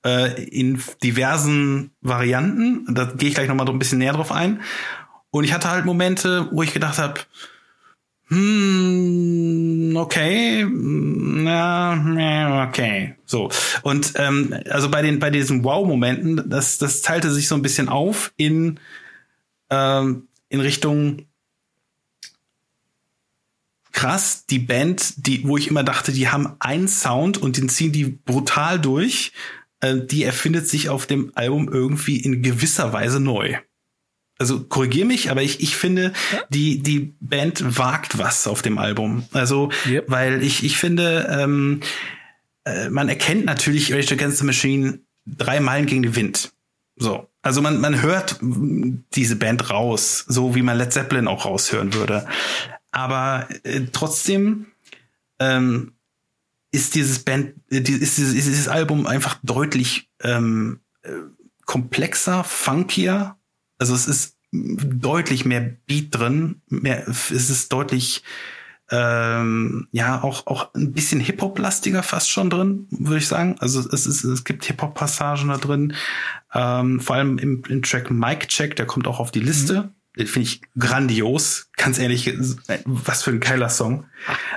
Äh, in diversen Varianten. Da gehe ich gleich nochmal so ein bisschen näher drauf ein. Und ich hatte halt Momente, wo ich gedacht habe, hm, okay, na, okay, so. Und ähm, also bei den bei diesen Wow-Momenten, das das teilte sich so ein bisschen auf in ähm, in Richtung krass, die Band, die, wo ich immer dachte, die haben einen Sound und den ziehen die brutal durch, äh, die erfindet sich auf dem Album irgendwie in gewisser Weise neu. Also korrigier mich, aber ich, ich finde, die, die Band wagt was auf dem Album. Also, yep. weil ich, ich finde, ähm, äh, man erkennt natürlich Rage Against the Machine drei Meilen gegen den Wind. So. Also man, man hört diese Band raus, so wie man Led Zeppelin auch raushören würde. Aber äh, trotzdem ähm, ist dieses Band, äh, ist, dieses, ist dieses Album einfach deutlich ähm, äh, komplexer, funkier. Also es ist deutlich mehr Beat drin, mehr, es ist deutlich ähm, ja auch auch ein bisschen Hip Hop lastiger fast schon drin, würde ich sagen. Also es ist es gibt Hip Hop Passagen da drin, ähm, vor allem im, im Track Mike Check, der kommt auch auf die Liste. Mhm. Den finde ich grandios, ganz ehrlich, was für ein geiler Song.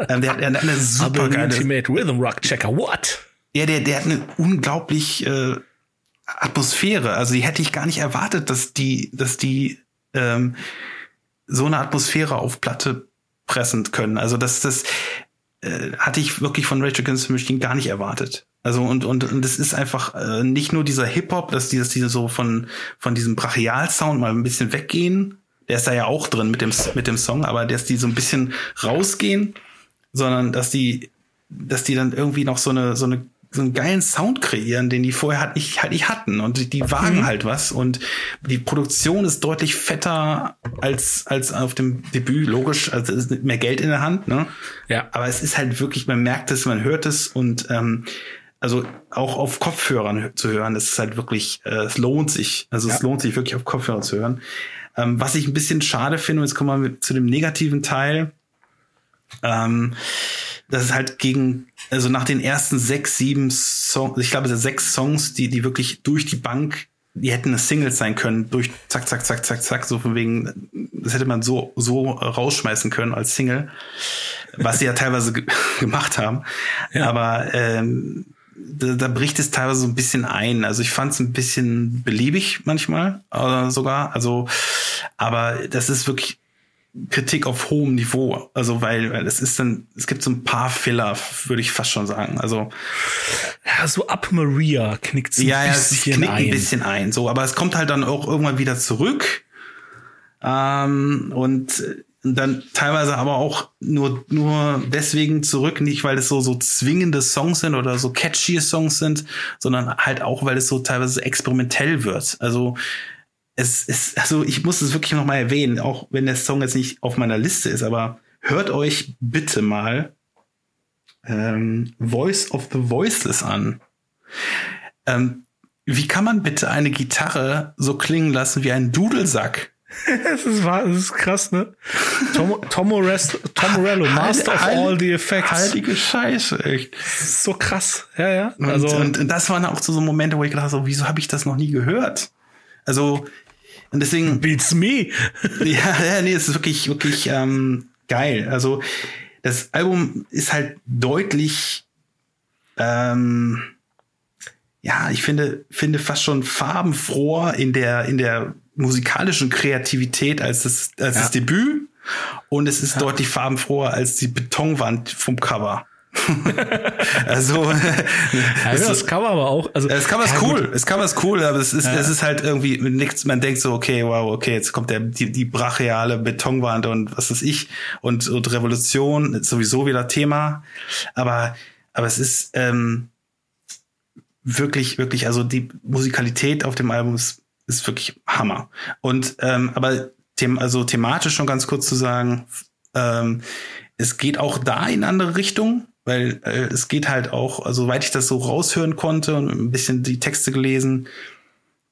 Ähm, der, der hat eine super geile Ultimate Rhythm Rock Checker. What? Ja, der der hat eine unglaublich äh, Atmosphäre. Also die hätte ich gar nicht erwartet, dass die dass die ähm, so eine Atmosphäre auf Platte pressen können. Also das, das äh, hatte ich wirklich von Rage Against the Machine gar nicht erwartet. Also und und und es ist einfach äh, nicht nur dieser Hip Hop, dass die, dass die so von von diesem Brachial Sound mal ein bisschen weggehen. Der ist da ja auch drin mit dem mit dem Song, aber dass die so ein bisschen rausgehen, sondern dass die dass die dann irgendwie noch so eine so eine so einen geilen Sound kreieren, den die vorher halt nicht, halt nicht hatten. Und die, wagen mhm. halt was. Und die Produktion ist deutlich fetter als, als auf dem Debüt. Logisch, also es ist mehr Geld in der Hand, ne? Ja. Aber es ist halt wirklich, man merkt es, man hört es und ähm, also auch auf Kopfhörern zu hören, das ist halt wirklich, äh, es lohnt sich. Also ja. es lohnt sich wirklich auf Kopfhörern zu hören. Ähm, was ich ein bisschen schade finde, und jetzt kommen wir zu dem negativen Teil, ähm, das ist halt gegen, also nach den ersten sechs, sieben Songs, ich glaube, es sind sechs Songs, die, die wirklich durch die Bank, die hätten eine Single sein können, durch zack, zack, zack, zack, zack, so von wegen, das hätte man so, so rausschmeißen können als Single, was sie ja teilweise gemacht haben. Ja. Aber ähm, da, da bricht es teilweise so ein bisschen ein. Also ich fand es ein bisschen beliebig manchmal äh, sogar. Also, aber das ist wirklich Kritik auf hohem Niveau. Also, weil, weil es ist dann, es gibt so ein paar Filler, würde ich fast schon sagen. Also. Ja, so ab Maria knickt es ja, ja, es knickt ein. ein bisschen ein. So, aber es kommt halt dann auch irgendwann wieder zurück. Ähm, und dann teilweise aber auch nur, nur deswegen zurück, nicht weil es so, so zwingende Songs sind oder so catchy Songs sind, sondern halt auch, weil es so teilweise experimentell wird. Also, es ist, also ich muss es wirklich noch mal erwähnen, auch wenn der Song jetzt nicht auf meiner Liste ist, aber hört euch bitte mal ähm, Voice of the Voiceless an. Ähm, wie kann man bitte eine Gitarre so klingen lassen wie ein Dudelsack? das, ist wahr, das ist krass, ne? Tom, Tom, Morest, Tom Morello, Master of all the effects. Heilige Scheiße, echt. so krass, ja, ja. Also, und, und, das waren auch so, so Momente, wo ich gedacht habe, so, wieso habe ich das noch nie gehört? Also und deswegen. Beats me. ja, ja, nee, es ist wirklich, wirklich ähm, geil. Also das Album ist halt deutlich, ähm, ja, ich finde, finde fast schon farbenfroher in der, in der musikalischen Kreativität als das, als ja. das Debüt. Und es ist ja. deutlich farbenfroher als die Betonwand vom Cover. also, ja, das Cover aber auch. Also, das Cover ist ja, cool. Gut. Das Cover ist cool, aber es ist, ja. es ist halt irgendwie nichts. Man denkt so, okay, wow, okay, jetzt kommt der, die, die brachiale Betonwand und was ist ich und, und Revolution ist sowieso wieder Thema. Aber, aber es ist ähm, wirklich, wirklich, also die Musikalität auf dem Album ist, ist wirklich Hammer. Und ähm, aber them also thematisch schon ganz kurz zu sagen, ähm, es geht auch da in andere Richtungen weil äh, es geht halt auch, also soweit ich das so raushören konnte und ein bisschen die Texte gelesen,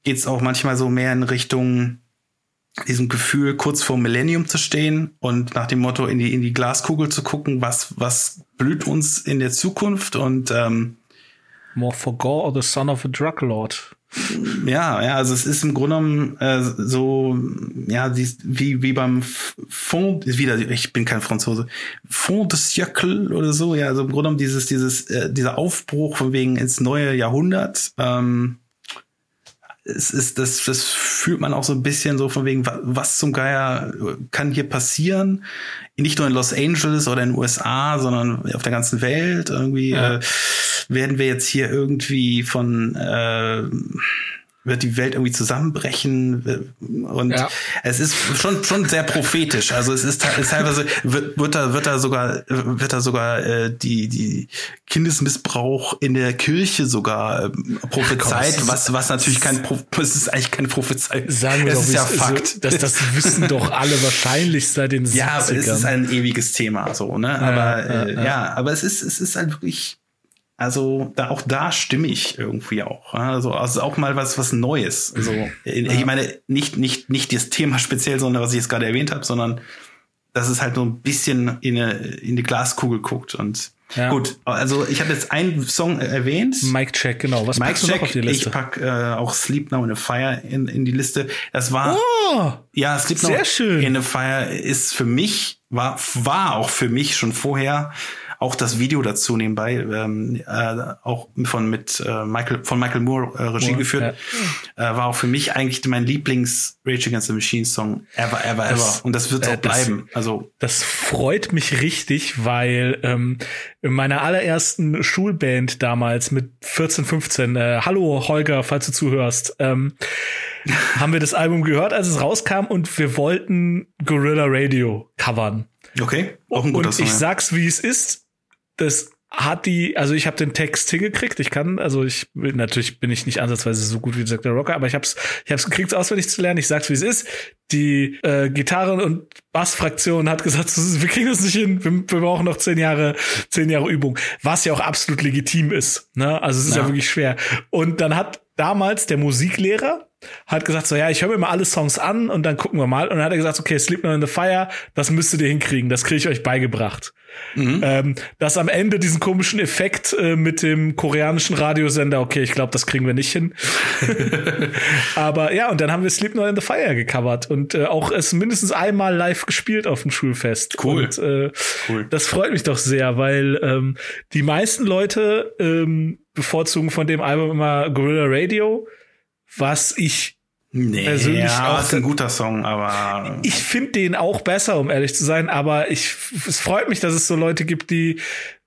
geht es auch manchmal so mehr in Richtung diesem Gefühl, kurz vor Millennium zu stehen und nach dem Motto in die, in die Glaskugel zu gucken, was, was blüht uns in der Zukunft und ähm, More for Gore or the Son of a Drug Lord. Ja, ja, also es ist im Grunde genommen äh, so, ja, wie, wie beim Fond, wieder, ich bin kein Franzose, Fond de siècle oder so, ja, also im Grunde genommen dieses, dieses, äh, dieser Aufbruch von wegen ins neue Jahrhundert, ähm, es ist, das, das fühlt man auch so ein bisschen so von wegen, was zum Geier kann hier passieren? Nicht nur in Los Angeles oder in den USA, sondern auf der ganzen Welt. Irgendwie ja. äh, werden wir jetzt hier irgendwie von, äh, wird die Welt irgendwie zusammenbrechen und ja. es ist schon schon sehr prophetisch. Also es ist, ist teilweise wird, wird da wird da sogar wird da sogar äh, die die Kindesmissbrauch in der Kirche sogar äh, prophezeit, Ach, was was natürlich kein es ist eigentlich keine Prophezeiung. Sagen wir es doch, ist ja also, Fakt. dass das wissen doch alle wahrscheinlich seit den 70ern. Ja, es ist ein ewiges Thema so, ne? Aber ja, äh, ja, aber es ist es ist halt wirklich also da auch da stimme ich irgendwie auch. Also, also auch mal was was Neues. Also ich meine nicht nicht nicht das Thema speziell, sondern was ich jetzt gerade erwähnt habe, sondern dass es halt so ein bisschen in eine in die Glaskugel guckt und ja. Gut, also ich habe jetzt einen Song erwähnt. Mike Check, genau. Was Mike packst Check, du auf die Liste? Ich pack äh, auch Sleep Now in a Fire in, in die Liste. Das war oh, ja Sleep Now schön. in a Fire ist für mich war war auch für mich schon vorher auch das Video dazu nebenbei, ähm, äh, auch von mit äh, Michael von Michael Moore äh, Regie Moore, geführt, ja. äh, war auch für mich eigentlich mein Lieblings Rage Against the Machine Song ever, ever, das, ever. Und das wird äh, auch bleiben. Das, also das freut mich richtig, weil ähm, in meiner allerersten Schulband damals mit 14, 15, äh, hallo Holger, falls du zuhörst, ähm, haben wir das Album gehört, als es rauskam und wir wollten Gorilla Radio covern. Okay, auch ein guter und ich sag's, wie es ist das hat die, also ich habe den Text hingekriegt. Ich kann, also ich natürlich bin ich nicht ansatzweise so gut wie Dr. Rocker, aber ich hab's, ich hab's gekriegt, auswendig zu lernen. Ich sag's, wie es ist. Die äh, Gitarren- und Bassfraktion hat gesagt, wir kriegen das nicht hin. Wir, wir, brauchen noch zehn Jahre, zehn Jahre Übung, was ja auch absolut legitim ist. Ne? Also es ist ja. ja wirklich schwer. Und dann hat damals der Musiklehrer hat gesagt so, ja, ich höre mir mal alle Songs an und dann gucken wir mal. Und dann hat er gesagt, okay, Sleep Now in the Fire, das müsstet ihr hinkriegen, das kriege ich euch beigebracht. Mhm. Ähm, dass am Ende diesen komischen Effekt äh, mit dem koreanischen Radiosender, okay, ich glaube, das kriegen wir nicht hin. Aber ja, und dann haben wir Sleep Now in the Fire gecovert und äh, auch es mindestens einmal live gespielt auf dem Schulfest. Cool. Und äh, cool. das freut mich doch sehr, weil ähm, die meisten Leute ähm, bevorzugen von dem Album immer Gorilla Radio was ich Nee, persönlich ja, auch ist ein guter Song, aber ich finde den auch besser, um ehrlich zu sein. Aber ich, es freut mich, dass es so Leute gibt, die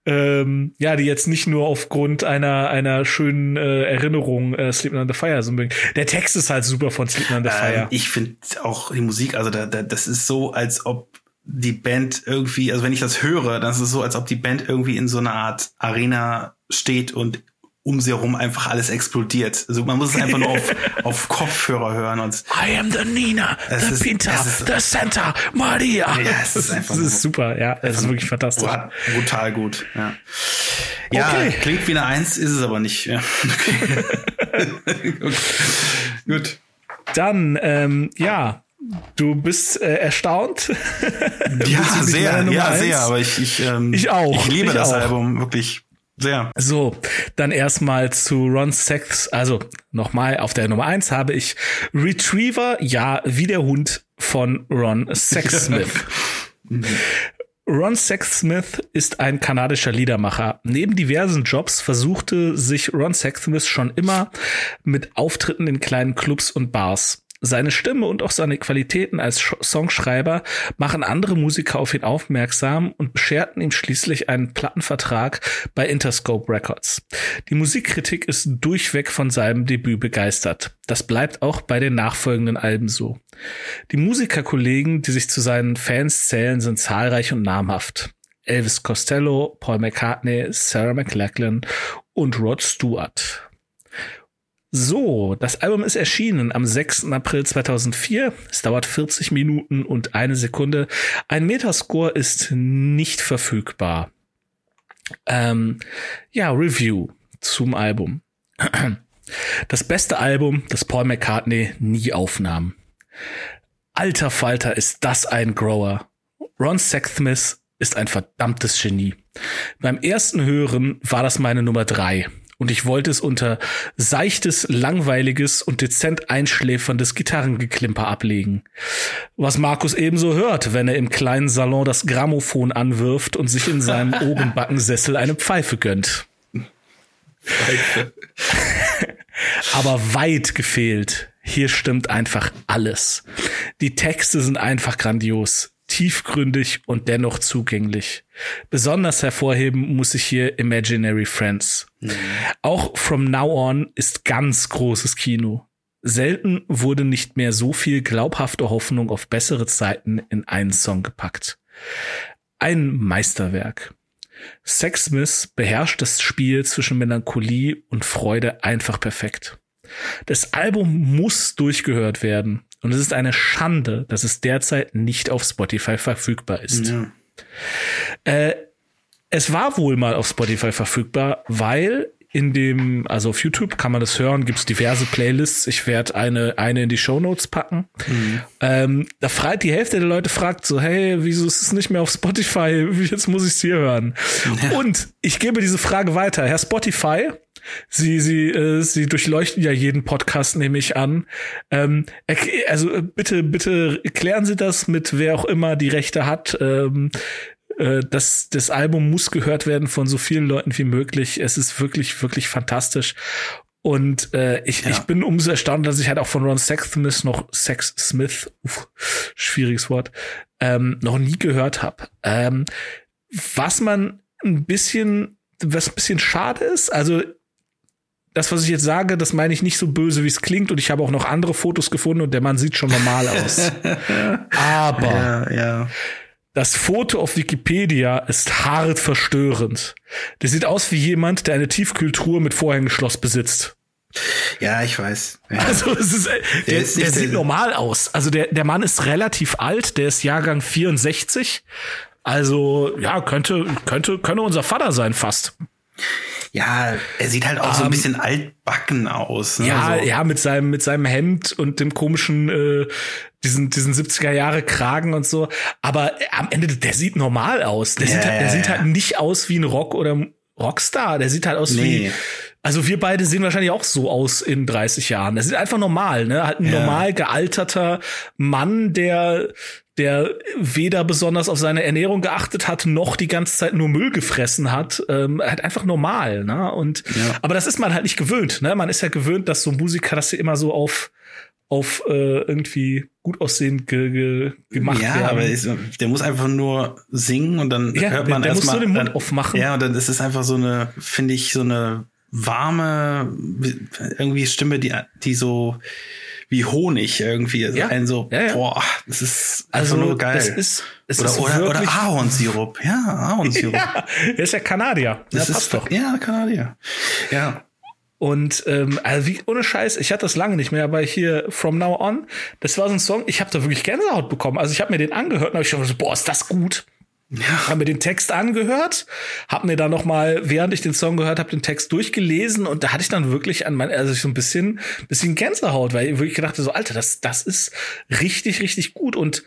ähm, ja, die jetzt nicht nur aufgrund einer einer schönen äh, Erinnerung äh, Sleeping on the Fire so mögen. Der Text ist halt super von Sleeping on the Fire. Ähm, ich finde auch die Musik, also da, da, das ist so, als ob die Band irgendwie, also wenn ich das höre, dann ist es so, als ob die Band irgendwie in so einer Art Arena steht und um sie herum einfach alles explodiert. Also man muss es einfach nur auf, auf Kopfhörer hören und I am the Nina, the ist, Pinta, ist, the Santa Maria. Ja, es ist einfach das ist super, ja, es ist wirklich fantastisch. Brutal gut, ja. Ja, okay. klingt wie eine Eins, ist es aber nicht. Ja. Okay. gut. Dann, ähm, ja, Du bist äh, erstaunt. ja, sehr, ja, sehr, aber ich, ich, ähm, ich auch. Ich liebe ich das auch. Album wirklich. Sehr. So, dann erstmal zu Ron Sex. Also nochmal auf der Nummer eins habe ich Retriever, ja, wie der Hund von Ron Sexsmith. Ron Sexsmith ist ein kanadischer Liedermacher. Neben diversen Jobs versuchte sich Ron Sexsmith schon immer mit Auftritten in kleinen Clubs und Bars. Seine Stimme und auch seine Qualitäten als Songschreiber machen andere Musiker auf ihn aufmerksam und bescherten ihm schließlich einen Plattenvertrag bei Interscope Records. Die Musikkritik ist durchweg von seinem Debüt begeistert. Das bleibt auch bei den nachfolgenden Alben so. Die Musikerkollegen, die sich zu seinen Fans zählen, sind zahlreich und namhaft. Elvis Costello, Paul McCartney, Sarah McLachlan und Rod Stewart. So, das Album ist erschienen am 6. April 2004. Es dauert 40 Minuten und eine Sekunde. Ein Metascore ist nicht verfügbar. Ähm, ja, Review zum Album. Das beste Album, das Paul McCartney nie aufnahm. Alter Falter ist das ein Grower. Ron Sexsmith ist ein verdammtes Genie. Beim ersten Hören war das meine Nummer drei und ich wollte es unter seichtes, langweiliges und dezent einschläferndes Gitarrengeklimper ablegen. Was Markus ebenso hört, wenn er im kleinen Salon das Grammophon anwirft und sich in seinem Ohrenbackensessel eine Pfeife gönnt. Pfeife. Aber weit gefehlt. Hier stimmt einfach alles. Die Texte sind einfach grandios tiefgründig und dennoch zugänglich. Besonders hervorheben muss ich hier Imaginary Friends. Mhm. Auch From Now On ist ganz großes Kino. Selten wurde nicht mehr so viel glaubhafte Hoffnung auf bessere Zeiten in einen Song gepackt. Ein Meisterwerk. Sexsmith beherrscht das Spiel zwischen Melancholie und Freude einfach perfekt. Das Album muss durchgehört werden und es ist eine Schande, dass es derzeit nicht auf Spotify verfügbar ist. Ja. Äh, es war wohl mal auf Spotify verfügbar, weil in dem, also auf YouTube kann man das hören, gibt's diverse Playlists. Ich werde eine, eine in die Show Notes packen. Mhm. Ähm, da fragt die Hälfte der Leute fragt so, hey, wieso ist es nicht mehr auf Spotify? Jetzt muss ich es hier hören. Ja. Und ich gebe diese Frage weiter. Herr Spotify, Sie, Sie, äh, Sie durchleuchten ja jeden Podcast, nehme ich an. Ähm, also bitte, bitte klären Sie das mit wer auch immer die Rechte hat. Ähm, äh, das, das Album muss gehört werden von so vielen Leuten wie möglich. Es ist wirklich, wirklich fantastisch. Und äh, ich, ja. ich bin umso erstaunt, dass ich halt auch von Ron Sexsmith noch Sex Smith, uff, schwieriges Wort, ähm, noch nie gehört habe. Ähm, was man ein bisschen, was ein bisschen schade ist, also das, was ich jetzt sage, das meine ich nicht so böse, wie es klingt. Und ich habe auch noch andere Fotos gefunden und der Mann sieht schon normal aus. Aber ja, ja. Das Foto auf Wikipedia ist hart verstörend. Der sieht aus wie jemand, der eine Tiefkühltruhe mit Vorhängeschloss besitzt. Ja, ich weiß. Ja. Also es ist, der, der, ist der sieht normal aus. Also der, der Mann ist relativ alt, der ist Jahrgang 64. Also ja, könnte, könnte, könnte unser Vater sein fast. Ja, er sieht halt auch um, so ein ähm, bisschen altbacken aus. Ne? Ja, so. ja, mit seinem, mit seinem Hemd und dem komischen, äh, diesen, diesen 70er Jahre Kragen und so. Aber am Ende, der sieht normal aus. Der, ja, sieht, halt, der sieht halt nicht aus wie ein Rock oder Rockstar. Der sieht halt aus nee. wie, also wir beide sehen wahrscheinlich auch so aus in 30 Jahren. Das ist einfach normal, ne? Halt ein ja. normal gealterter Mann, der der weder besonders auf seine Ernährung geachtet hat, noch die ganze Zeit nur Müll gefressen hat, ähm, halt einfach normal, ne? Und ja. aber das ist man halt nicht gewöhnt, ne? Man ist ja gewöhnt, dass so Musiker, dass sie immer so auf auf äh, irgendwie gut aussehend ge, ge, gemacht ja, werden. Ja, aber ist, der muss einfach nur singen und dann ja, hört man der, der erstmal muss nur den Mund aufmachen. Ja, und dann ist es einfach so eine, finde ich, so eine warme irgendwie Stimme, die die so wie Honig irgendwie. Ja. ein so, ja, ja. boah, das ist also nur geil. Das ist, es oder, ist oder, oder Ahornsirup. Ja, Ahornsirup. ja, er ist ja Kanadier. Das ja, ist doch. Ja, Kanadier. Ja. Und ähm, also wie ohne Scheiß, ich hatte das lange nicht mehr, aber hier From Now On, das war so ein Song, ich habe da wirklich Gänsehaut bekommen. Also ich habe mir den angehört und habe ich schon so, boah, ist das gut. Ja. Habe mir den Text angehört, habe mir dann noch mal, während ich den Song gehört habe, den Text durchgelesen und da hatte ich dann wirklich an mein, also so ein bisschen, bisschen Gänsehaut, weil ich wirklich gedacht so, Alter, das, das ist richtig, richtig gut und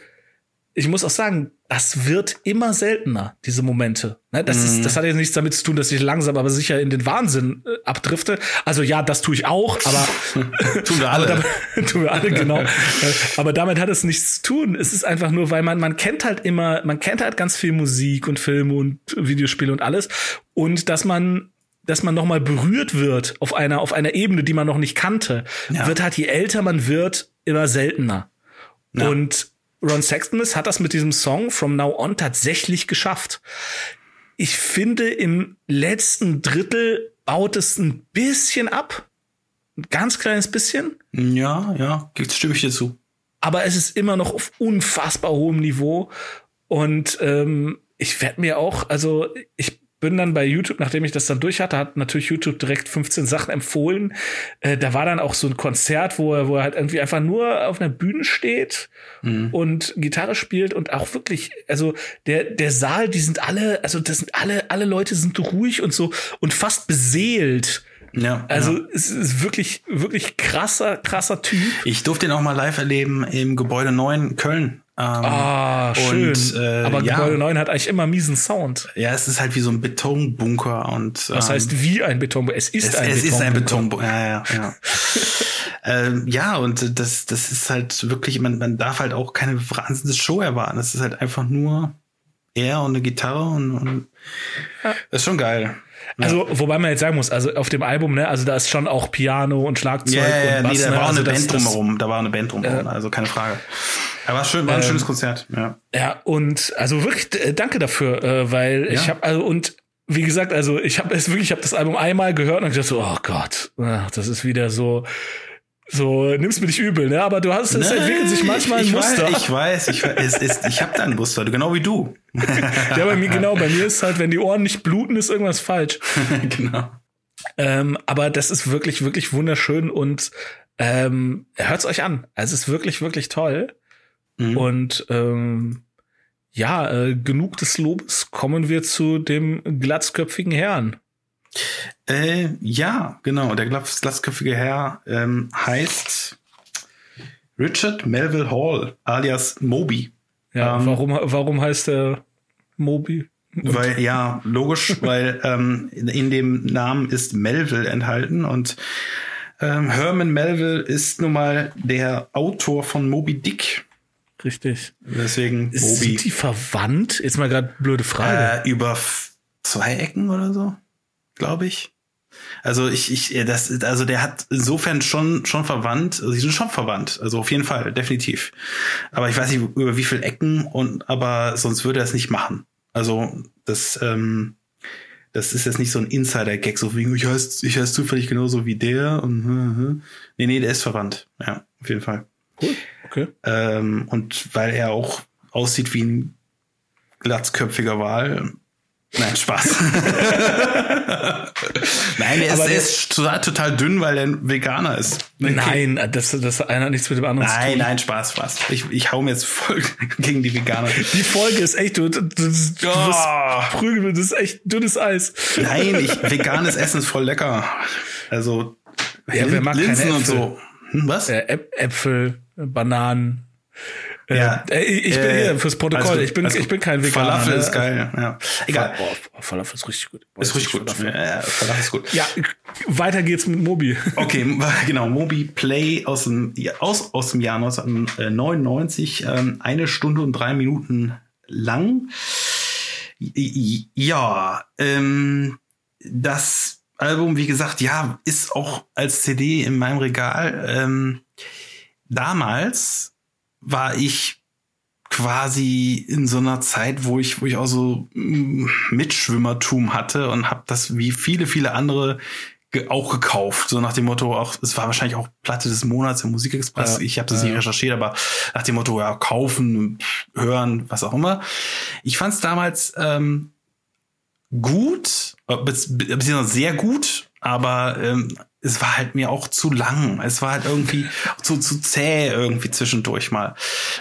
ich muss auch sagen, das wird immer seltener, diese Momente. Ne, das, ist, mhm. das hat jetzt nichts damit zu tun, dass ich langsam aber sicher in den Wahnsinn äh, abdrifte. Also ja, das tue ich auch, aber tun wir alle. Damit, tun wir alle, genau. Aber damit hat es nichts zu tun. Es ist einfach nur, weil man, man kennt halt immer, man kennt halt ganz viel Musik und Filme und Videospiele und alles. Und dass man dass man noch mal berührt wird auf einer auf einer Ebene, die man noch nicht kannte, ja. wird halt je älter man wird immer seltener. Ja. Und Ron Sexsmith hat das mit diesem Song From Now On tatsächlich geschafft. Ich finde, im letzten Drittel baut es ein bisschen ab. Ein ganz kleines bisschen. Ja, ja, stimme ich dir zu. Aber es ist immer noch auf unfassbar hohem Niveau. Und ähm, ich werde mir auch, also ich bin dann bei YouTube, nachdem ich das dann durch hatte, hat natürlich YouTube direkt 15 Sachen empfohlen. Äh, da war dann auch so ein Konzert, wo er, wo er halt irgendwie einfach nur auf einer Bühne steht mhm. und Gitarre spielt und auch wirklich, also der, der Saal, die sind alle, also das sind alle, alle Leute sind ruhig und so und fast beseelt. Ja, also ja. es ist wirklich, wirklich krasser, krasser Typ. Ich durfte ihn auch mal live erleben im Gebäude 9 Köln. Ähm, ah, schön. Und, äh, Aber ja, Gebäude 9 hat eigentlich immer miesen Sound. Ja, es ist halt wie so ein Betonbunker und. Das ähm, heißt wie ein Betonbunker. Es ist es, ein es Betonbunker. Es ist ein Betonbunker. Ja, ja, ja. ähm, ja, und das, das ist halt wirklich, man, man darf halt auch keine wahnsinnige Show erwarten. Das ist halt einfach nur er und eine Gitarre und, und ja. das ist schon geil. Also, wobei man jetzt sagen muss, also auf dem Album, ne, also da ist schon auch Piano und Schlagzeug yeah, und Bass. Nee, da ne? war also eine Band drumherum, da war eine Band drumherum, äh, also keine Frage. Aber war schön, war ein ähm, schönes Konzert, ja. Ja, und also wirklich äh, danke dafür, äh, weil ja. ich habe also und wie gesagt, also ich habe es wirklich, ich habe das Album einmal gehört und ich dachte so, oh Gott, ach, das ist wieder so So, nimm's mir nicht übel, ne? Aber du hast, es nee, entwickelt sich manchmal ein ich Muster. Weiß, ich weiß, ich weiß, es ist, ich habe da ein Muster, genau wie du. ja, bei mir, genau, bei mir ist halt, wenn die Ohren nicht bluten, ist irgendwas falsch. genau. Ähm, aber das ist wirklich, wirklich wunderschön und ähm, hört's euch an. Also es ist wirklich, wirklich toll. Mhm. Und ähm, ja, äh, genug des Lobes. Kommen wir zu dem glatzköpfigen Herrn. Äh, ja, genau. Der glatzköpfige Herr ähm, heißt Richard Melville Hall, alias Moby. Ja, ähm, warum, warum heißt er Moby? Weil, ja, logisch, weil ähm, in, in, dem Namen ist Melville enthalten und ähm, Herman Melville ist nun mal der Autor von Moby Dick. Richtig. Deswegen Moby. Sind die verwandt? Jetzt mal gerade blöde Frage. Äh, über zwei Ecken oder so, glaube ich. Also ich, ich, das, also der hat insofern schon, schon verwandt, also sie sind schon verwandt, also auf jeden Fall, definitiv. Aber ich weiß nicht über wie viele Ecken und, aber sonst würde er es nicht machen. Also das, ähm, das ist jetzt nicht so ein Insider-Gag, so wie ich heiße, ich heiße zufällig genauso wie der und uh, uh. nee, nee, der ist verwandt. Ja, auf jeden Fall. Cool, okay. Ähm, und weil er auch aussieht wie ein glatzköpfiger Wal, Nein, Spaß. Nein, er ist, ist total, total, dünn, weil er ein Veganer ist. Okay. Nein, das, das eine hat nichts mit dem anderen nein, zu tun. Nein, nein, Spaß, Spaß. Ich, ich hau mir jetzt voll gegen die Veganer. Die Folge ist echt, du, du, du, du oh. prügeln, das ist echt dünnes Eis. Nein, ich, veganes Essen ist voll lecker. Also, ja, wer mag Linsen und so. Hm, was? Äpfel, Bananen. Ja, äh, ich bin äh, hier fürs Protokoll. Also, ich bin, also, ich bin kein Veganer. Falafel ne? ist geil. Ja. Egal. Boah, Falafel ist richtig gut. Boah, ist richtig gut. Falafel. Ja, Falafel ist gut. Ja, weiter geht's mit Mobi. Okay, genau. Mobi Play aus dem, aus, aus dem Jahr 1999. Ähm, eine Stunde und drei Minuten lang. Ja, ähm, das Album, wie gesagt, ja, ist auch als CD in meinem Regal. Ähm, damals war ich quasi in so einer Zeit, wo ich, wo ich auch so mm, Mitschwimmertum hatte und habe das wie viele, viele andere ge auch gekauft. So nach dem Motto, auch es war wahrscheinlich auch Platte des Monats im Musikexpress. Ja, ich habe das ja. nicht recherchiert, aber nach dem Motto, ja, kaufen, hören, was auch immer. Ich fand es damals ähm, gut, äh, beziehungsweise sehr gut, aber ähm, es war halt mir auch zu lang. Es war halt irgendwie zu, zu zäh irgendwie zwischendurch mal.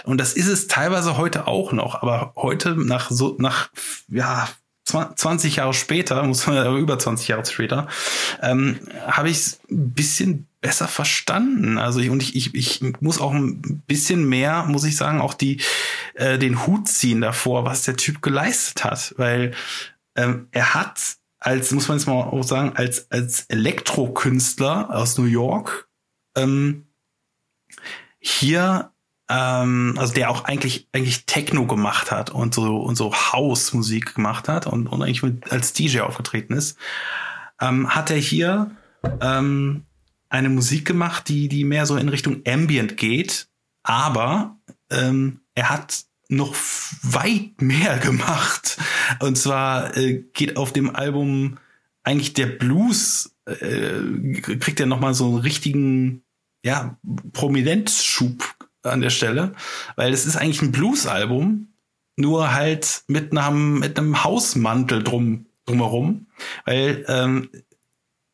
Und das ist es teilweise heute auch noch. Aber heute nach so, nach, ja, 20 Jahre später, muss man über 20 Jahre später, ähm, habe ich es ein bisschen besser verstanden. Also ich, und ich, ich, ich muss auch ein bisschen mehr, muss ich sagen, auch die äh, den Hut ziehen davor, was der Typ geleistet hat, weil ähm, er hat als, muss man jetzt mal auch sagen, als, als Elektrokünstler aus New York, ähm, hier, ähm, also der auch eigentlich, eigentlich Techno gemacht hat und so, und so House-Musik gemacht hat und, und eigentlich mit, als DJ aufgetreten ist, ähm, hat er hier, ähm, eine Musik gemacht, die, die mehr so in Richtung Ambient geht, aber ähm, er hat noch weit mehr gemacht. Und zwar äh, geht auf dem Album eigentlich der Blues, äh, kriegt er nochmal so einen richtigen, ja, Prominenzschub an der Stelle, weil es ist eigentlich ein Blues-Album, nur halt mit einem, mit einem Hausmantel drum, drumherum, weil ähm,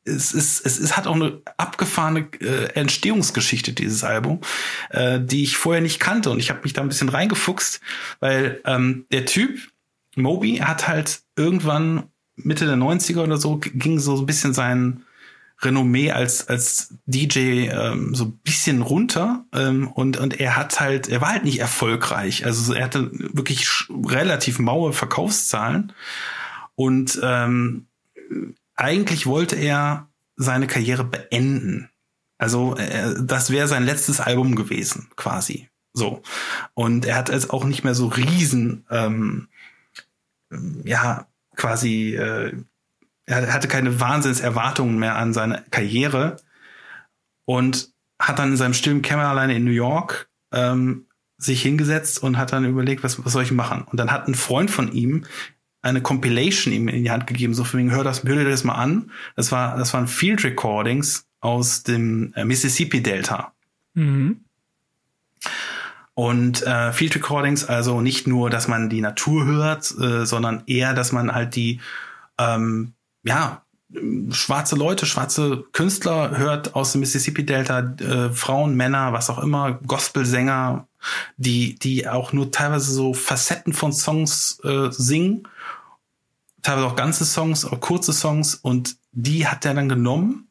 es ist, es ist, hat auch eine abgefahrene äh, Entstehungsgeschichte, dieses Album, äh, die ich vorher nicht kannte. Und ich habe mich da ein bisschen reingefuchst, weil ähm, der Typ, Moby, hat halt irgendwann Mitte der 90er oder so, ging so ein bisschen sein Renommee als, als DJ ähm, so ein bisschen runter. Ähm, und, und er hat halt, er war halt nicht erfolgreich. Also er hatte wirklich relativ maue Verkaufszahlen. Und ähm, eigentlich wollte er seine Karriere beenden. Also äh, das wäre sein letztes Album gewesen, quasi. So. Und er hat jetzt auch nicht mehr so riesen, ähm, ja, quasi, äh, er hatte keine Wahnsinnserwartungen mehr an seine Karriere und hat dann in seinem stillen Kämmerlein in New York ähm, sich hingesetzt und hat dann überlegt, was, was soll ich machen? Und dann hat ein Freund von ihm eine Compilation ihm in die Hand gegeben, so für wegen, hör das, hör dir das mal an. Das war, das waren Field Recordings aus dem äh, Mississippi-Delta. Mhm. Und äh, Field Recordings, also nicht nur, dass man die Natur hört, äh, sondern eher, dass man halt die ähm, ja, schwarze Leute, schwarze Künstler hört aus dem Mississippi Delta, äh, Frauen, Männer, was auch immer, Gospelsänger, die, die auch nur teilweise so Facetten von Songs äh, singen, teilweise auch ganze Songs, auch kurze Songs. Und die hat er dann genommen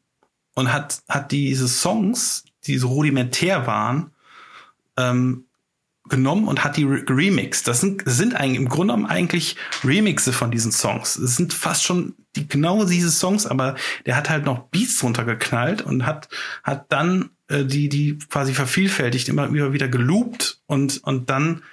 und hat, hat diese Songs, die so rudimentär waren, ähm, genommen und hat die remixed. Das sind, sind eigentlich im Grunde genommen eigentlich Remixe von diesen Songs. Es sind fast schon die, genau diese Songs, aber der hat halt noch Beats runtergeknallt und hat, hat dann äh, die, die quasi vervielfältigt, immer, immer wieder geloopt und, und dann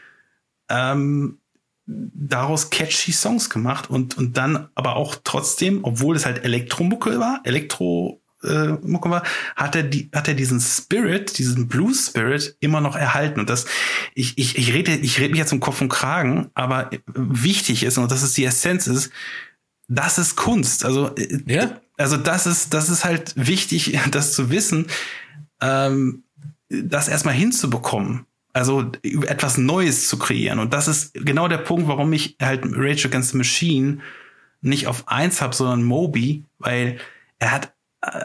ähm, daraus catchy Songs gemacht und, und dann aber auch trotzdem, obwohl es halt Elektromucke war, Elektro äh, Mucke war, hat er die, hat er diesen Spirit, diesen Blues Spirit immer noch erhalten. Und das, ich, ich, ich rede, ich rede mich jetzt um Kopf und Kragen, aber wichtig ist, und das ist die Essenz ist, das ist Kunst. Also, äh, ja. also das ist, das ist halt wichtig, das zu wissen, ähm, das erstmal hinzubekommen. Also etwas Neues zu kreieren. Und das ist genau der Punkt, warum ich halt Rage Against the Machine nicht auf eins habe, sondern Moby, weil er hat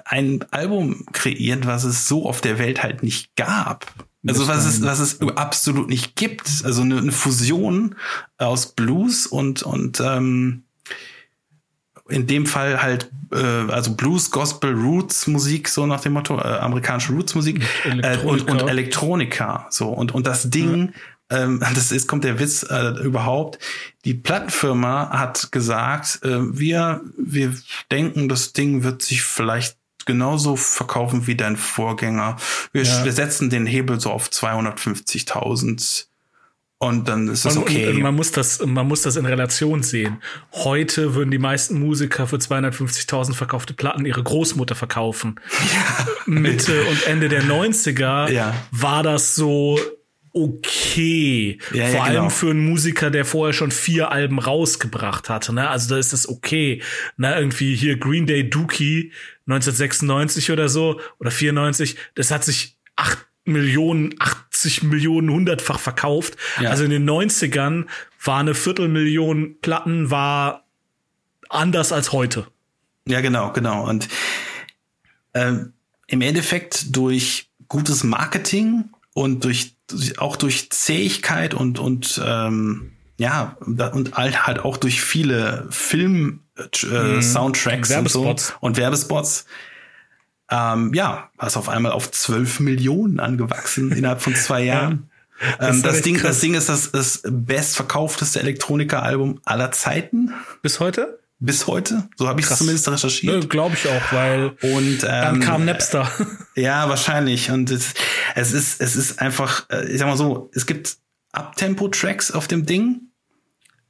ein Album kreiert, was es so auf der Welt halt nicht gab. Also was es, was es absolut nicht gibt. Also eine, eine Fusion aus Blues und, und ähm, in dem Fall halt äh, also Blues, Gospel, Roots Musik, so nach dem Motto, äh, amerikanische Roots Musik äh, und, und Elektronika. So und, und das Ding, mhm ähm, das ist, kommt der Witz äh, überhaupt. Die Plattenfirma hat gesagt, äh, wir, wir denken, das Ding wird sich vielleicht genauso verkaufen wie dein Vorgänger. Wir, ja. wir setzen den Hebel so auf 250.000 und dann ist das okay. Und, und man muss das, man muss das in Relation sehen. Heute würden die meisten Musiker für 250.000 verkaufte Platten ihre Großmutter verkaufen. Ja. Mitte und Ende der 90er ja. war das so okay. Ja, Vor ja, allem genau. für einen Musiker, der vorher schon vier Alben rausgebracht hatte. Ne? Also da ist das okay. Ne? Irgendwie hier Green Day Dookie 1996 oder so oder 94. Das hat sich acht Millionen, 80 Millionen hundertfach verkauft. Ja. Also in den 90ern war eine Viertelmillion Platten war anders als heute. Ja, genau, genau. Und ähm, im Endeffekt durch gutes Marketing und durch auch durch Zähigkeit und und ähm, ja und halt halt auch durch viele Film äh, mhm. Und, so, und Werbespots ähm, ja was auf einmal auf 12 Millionen angewachsen innerhalb von zwei Jahren ja. ähm, das, Ding, das Ding ist das, das bestverkaufteste Elektroniker-Album aller Zeiten. Bis heute? Bis heute. So habe ich es zumindest recherchiert. Glaube ich auch, weil und ähm, dann kam Napster. Ja, wahrscheinlich. Und es, es ist es ist einfach, äh, ich sag mal so, es gibt Abtempo-Tracks auf dem Ding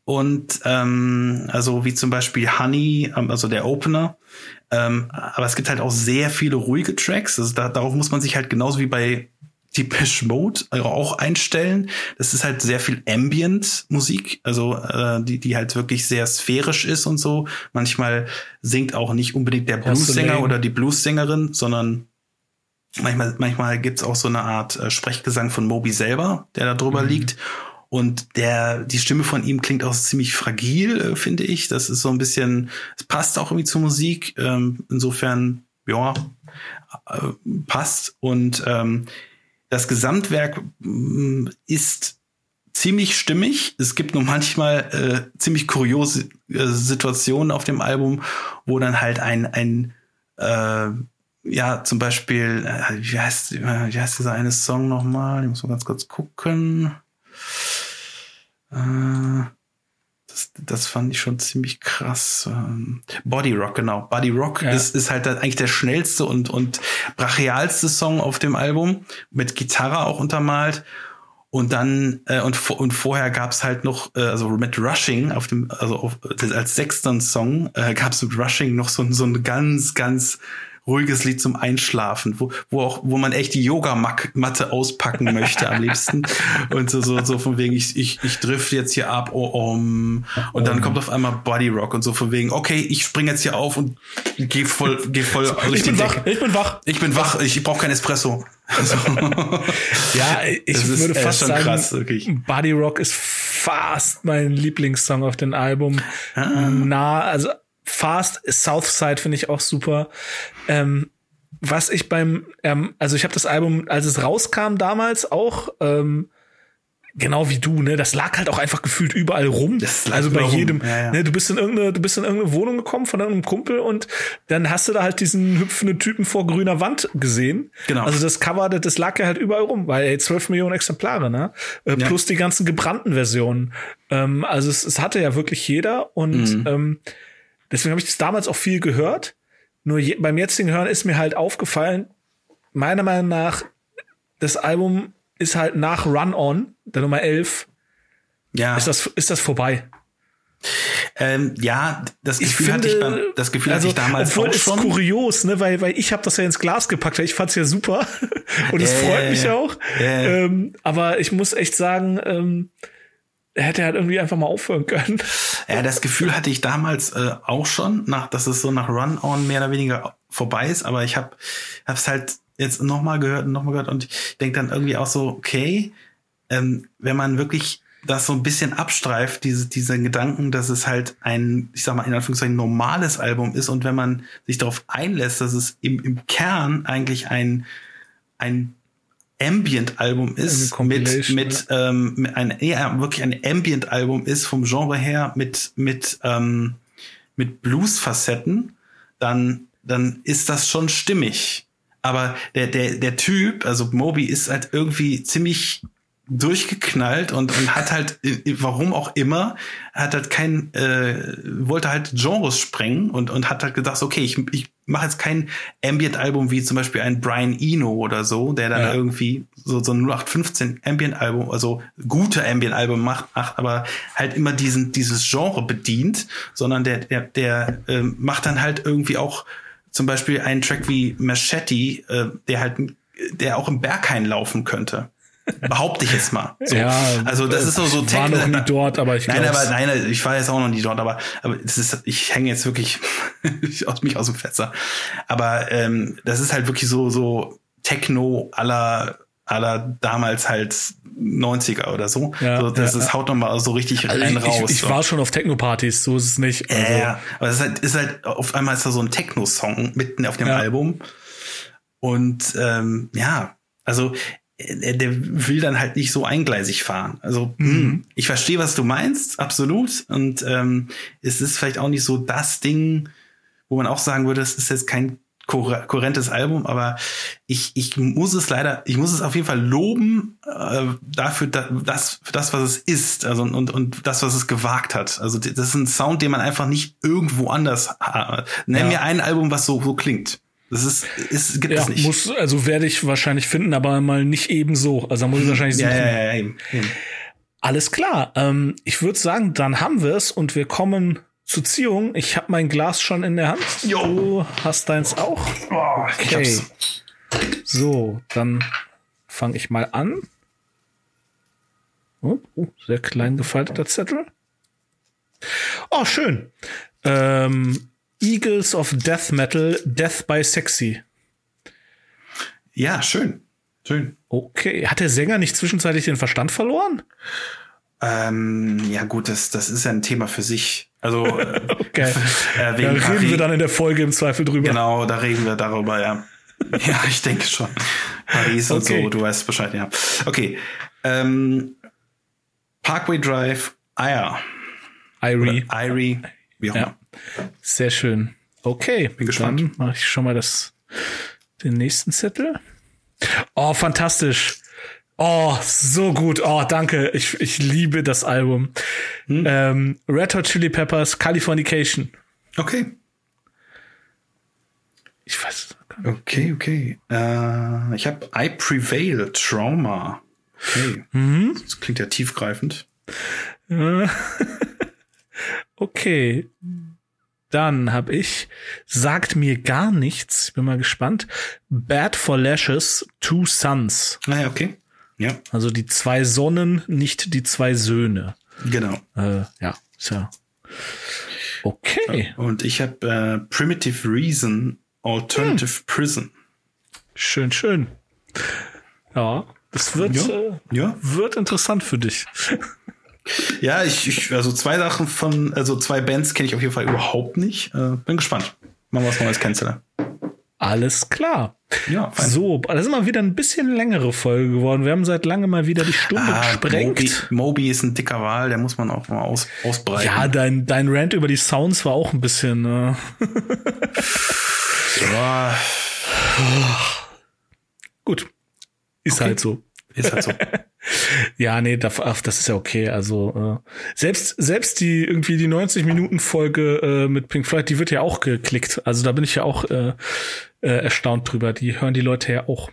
und ähm, also wie zum Beispiel Honey, ähm, also der Opener. Ähm, aber es gibt halt auch sehr viele ruhige Tracks. Also da, darauf muss man sich halt genauso wie bei Depeche Mode auch einstellen. Das ist halt sehr viel Ambient-Musik, also äh, die, die halt wirklich sehr sphärisch ist und so. Manchmal singt auch nicht unbedingt der Blues-Sänger oder die Blues-Sängerin, sondern manchmal, manchmal gibt's auch so eine Art äh, Sprechgesang von Moby selber, der da drüber mhm. liegt. Und der, die Stimme von ihm klingt auch ziemlich fragil, äh, finde ich. Das ist so ein bisschen, es passt auch irgendwie zur Musik. Ähm, insofern, ja, äh, passt. Und ähm, das Gesamtwerk mm, ist ziemlich stimmig. Es gibt nur manchmal äh, ziemlich kuriose äh, Situationen auf dem Album, wo dann halt ein, ein äh, ja, zum Beispiel, äh, wie heißt, wie heißt dieser eine Song nochmal? Ich muss mal ganz kurz gucken. Äh, das, das fand ich schon ziemlich krass. Ähm, Body Rock, genau. Body Rock ja. ist, ist halt eigentlich der schnellste und, und brachialste Song auf dem Album, mit Gitarre auch untermalt. Und dann, äh, und, und vorher gab's halt noch, äh, also mit Rushing auf dem, also auf, als sechsten Song äh, gab's mit Rushing noch so, so eine ganz, ganz ruhiges Lied zum Einschlafen, wo, wo auch, wo man echt die Yogamatte auspacken möchte am liebsten. Und so, so, so von wegen, ich, ich, ich drift jetzt hier ab, oh, um. Und dann kommt auf einmal Body Rock und so von wegen, okay, ich spring jetzt hier auf und geh voll, geh voll durch ich bin wach, ich bin wach. Ich bin wach, ich brauche kein Espresso. Also, ja, ich das würde ist, äh, fast schon sagen, krass, wirklich. Body Rock ist fast mein Lieblingssong auf dem Album. Ah. Na, also fast Southside finde ich auch super. Ähm, was ich beim, ähm, also ich habe das Album, als es rauskam damals auch, ähm, genau wie du, ne, das lag halt auch einfach gefühlt überall rum. Also bei jedem, ja, ja. ne, du bist in irgendeine, du bist in irgendeine Wohnung gekommen von irgendeinem Kumpel und dann hast du da halt diesen hüpfenden Typen vor grüner Wand gesehen. Genau. Also das Cover, das, das lag ja halt überall rum, weil ey, 12 Millionen Exemplare, ne? Äh, Ja. Plus die ganzen gebrannten Versionen. Ähm, also es, es hatte ja wirklich jeder und Mhm. ähm, deswegen habe ich das damals auch viel gehört. Nur je, beim jetzigen Hören ist mir halt aufgefallen, meiner Meinung nach, das Album ist halt nach Run On, der Nummer 11, Ja, ist das, ist das vorbei. ähm, ja, das Ich Gefühl hatte ich beim, das Gefühl also, hatte ich damals obwohl auch es schon. kurios, ne, weil, weil ich habe das ja ins Glas gepackt, ich fand's ja super und es Ja, freut mich auch. Ja. Ähm, aber ich muss echt sagen, ähm, hätte halt irgendwie einfach mal aufhören können. Ja, das Gefühl hatte ich damals äh, auch schon, nach, dass es so nach Run-On mehr oder weniger vorbei ist, aber ich habe es halt jetzt nochmal gehört und nochmal gehört und ich denke dann irgendwie auch so, okay, ähm, wenn man wirklich das so ein bisschen abstreift, diese, diese Gedanken, dass es halt ein, ich sag mal, in Anführungszeichen normales Album ist und wenn man sich darauf einlässt, dass es im, im Kern eigentlich ein, ein Ambient-Album ist, mit, mit, ähm, mit ein, eher wirklich ein Ambient-Album ist vom Genre her mit, mit, ähm, mit Blues-Facetten, dann, dann ist das schon stimmig. Aber der, der, der Typ, also Moby, ist halt irgendwie ziemlich durchgeknallt und, und hat halt, äh, warum auch immer, hat halt kein, äh, wollte halt Genres sprengen und, und hat halt gedacht, okay, ich, ich mache jetzt kein Ambient-Album wie zum Beispiel ein Brian Eno oder so, der dann Ja. irgendwie so, so ein 0815 Ambient-Album, also gute Ambient-Album macht, macht, aber halt immer diesen, dieses Genre bedient, sondern der, der, der ähm, macht dann halt irgendwie auch zum Beispiel einen Track wie Machete, äh, der halt, der auch im Berghain laufen könnte. Behaupte ich jetzt mal. So. Ja, also das ist so, so ich war noch nie dort, aber ich Nein, aber nein, ich war jetzt auch noch nie dort, aber, aber das ist, ich hänge jetzt wirklich aus mich aus dem Fenster. Aber ähm, das ist halt wirklich so, so Techno aller aller damals halt 90er oder so. Ja, so das ja, ist haut noch mal so richtig Also rein ich, raus. ich, ich war schon auf Techno-Partys, so ist es nicht. Also, Ja, ja. aber es ist halt, ist halt, auf einmal ist da so ein Techno-Song mitten auf dem Ja. Album. Und ähm, ja, also der will dann halt nicht so eingleisig fahren. Also Mhm. mh, ich verstehe, was du meinst, absolut. Und ähm, es ist vielleicht auch nicht so das Ding, wo man auch sagen würde, es ist jetzt kein kohä- kohärentes Album, aber ich, ich muss es leider, ich muss es auf jeden Fall loben äh, dafür, da, das, für das, was es ist, also und, und das, was es gewagt hat. Also das ist ein Sound, den man einfach nicht irgendwo anders. ha- Nenn Ja. mir ein Album, was so, so klingt. Das ist, ist gibt ja, es nicht. muss, also werde ich wahrscheinlich finden, aber mal nicht ebenso. Also da muss ich wahrscheinlich suchen. ja, ja, ja, eben, eben. Alles klar. Ähm, ich würde sagen, dann haben wir es und wir kommen zur Ziehung. Ich habe mein Glas schon in der Hand. Jo. Du hast deins auch. Oh, ich Okay. hab's. So, dann fange ich mal an. Oh, oh, sehr klein gefalteter Zettel. Oh, schön. Ähm, Eagles of Death Metal, Death by Sexy. Ja, schön. Schön. Okay. Hat der Sänger nicht zwischenzeitlich den Verstand verloren? Ähm, ja, gut, das, das ist ja ein Thema für sich. Also, äh, Okay. äh, Da wegen reden Paris- wir dann in der Folge im Zweifel drüber. Genau, da reden wir darüber, ja. Ja, ich denke schon. Paris und Okay. so, du weißt Bescheid, ja. Okay. Ähm, Parkway Drive, Aya. Irie. Irie, wie auch Ja. Sehr schön. Okay. Bin gespannt. Dann mache ich schon mal das, den nächsten Zettel. Oh, fantastisch. Oh, so gut. Oh, danke. Ich, ich liebe das Album. Hm? Ähm, Red Hot Chili Peppers, Californication. Okay. Ich weiß. Okay, okay. Äh, ich habe I Prevail, Trauma. Okay. Mhm. Das klingt ja tiefgreifend. Okay. Dann habe ich, sagt mir gar nichts, bin mal gespannt. Bad for Lashes, Two Sons. Ah, ja, okay. Ja. Also die zwei Sonnen, nicht die zwei Söhne. Genau. Äh, ja, ja. Okay. Und ich habe äh, Primitive Reason, Alternative hm. Prison. Schön, schön. Ja, das wird, ja. Äh, ja. wird interessant für dich. Ja, ich, ich, also zwei Sachen von, also zwei Bands kenne ich auf jeden Fall überhaupt nicht. Äh, bin gespannt. Mal was Neues kennenzulernen. Alles klar. Ja, fein. So, das ist mal wieder ein bisschen längere Folge geworden. Wir haben seit langem mal wieder die Stunde ah, gesprengt. Moby, Moby ist ein dicker Wal, der muss man auch mal aus, ausbreiten. Ja, dein, dein Rant über die Sounds war auch ein bisschen. Äh ja. Gut. Ist okay. halt so. Ist halt so. ja, nee, das, das ist ja okay. Also äh, selbst selbst die irgendwie die 90 Minuten Folge äh, mit Pink Floyd, die wird ja auch geklickt. Also da bin ich ja auch äh, äh, erstaunt drüber. Die hören die Leute ja auch.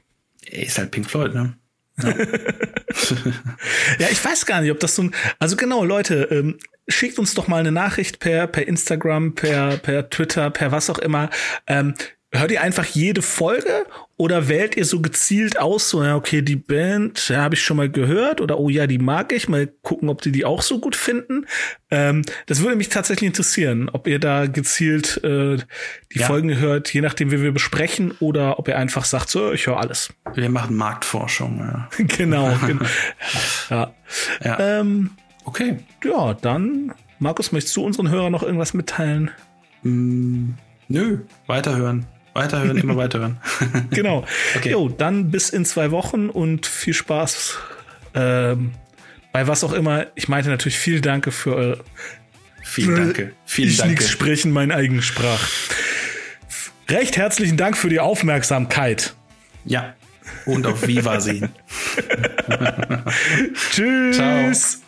Ist halt Pink Floyd, ne? Ja. ja, ich weiß gar nicht, ob das so ein. Also genau, Leute, ähm, schickt uns doch mal eine Nachricht per per Instagram, per per Twitter, per was auch immer. Ähm, hört ihr einfach jede Folge oder wählt ihr so gezielt aus, so, ja, okay, die Band, ja, habe ich schon mal gehört oder oh ja, die mag ich, mal gucken, ob die die auch so gut finden. Ähm, das würde mich tatsächlich interessieren, ob ihr da gezielt äh, die ja. Folgen hört, je nachdem, wie wir besprechen, oder ob ihr einfach sagt, so, ich höre alles. Wir machen Marktforschung, ja. genau, genau. ja. ja. Ähm, okay. Ja, dann, Markus, möchtest du unseren Hörern noch irgendwas mitteilen? Mm, nö, weiterhören. Weiterhören, immer weiterhören. genau. Okay. Jo, dann bis in zwei Wochen und viel Spaß ähm, bei was auch immer. Ich meinte natürlich viel Danke für eure. Vielen Danke. Vielen ich Danke. Sprechen, mein eigenen Sprach. Recht herzlichen Dank für die Aufmerksamkeit. Ja. Und auf Viva sehen. Tschüss. Ciao.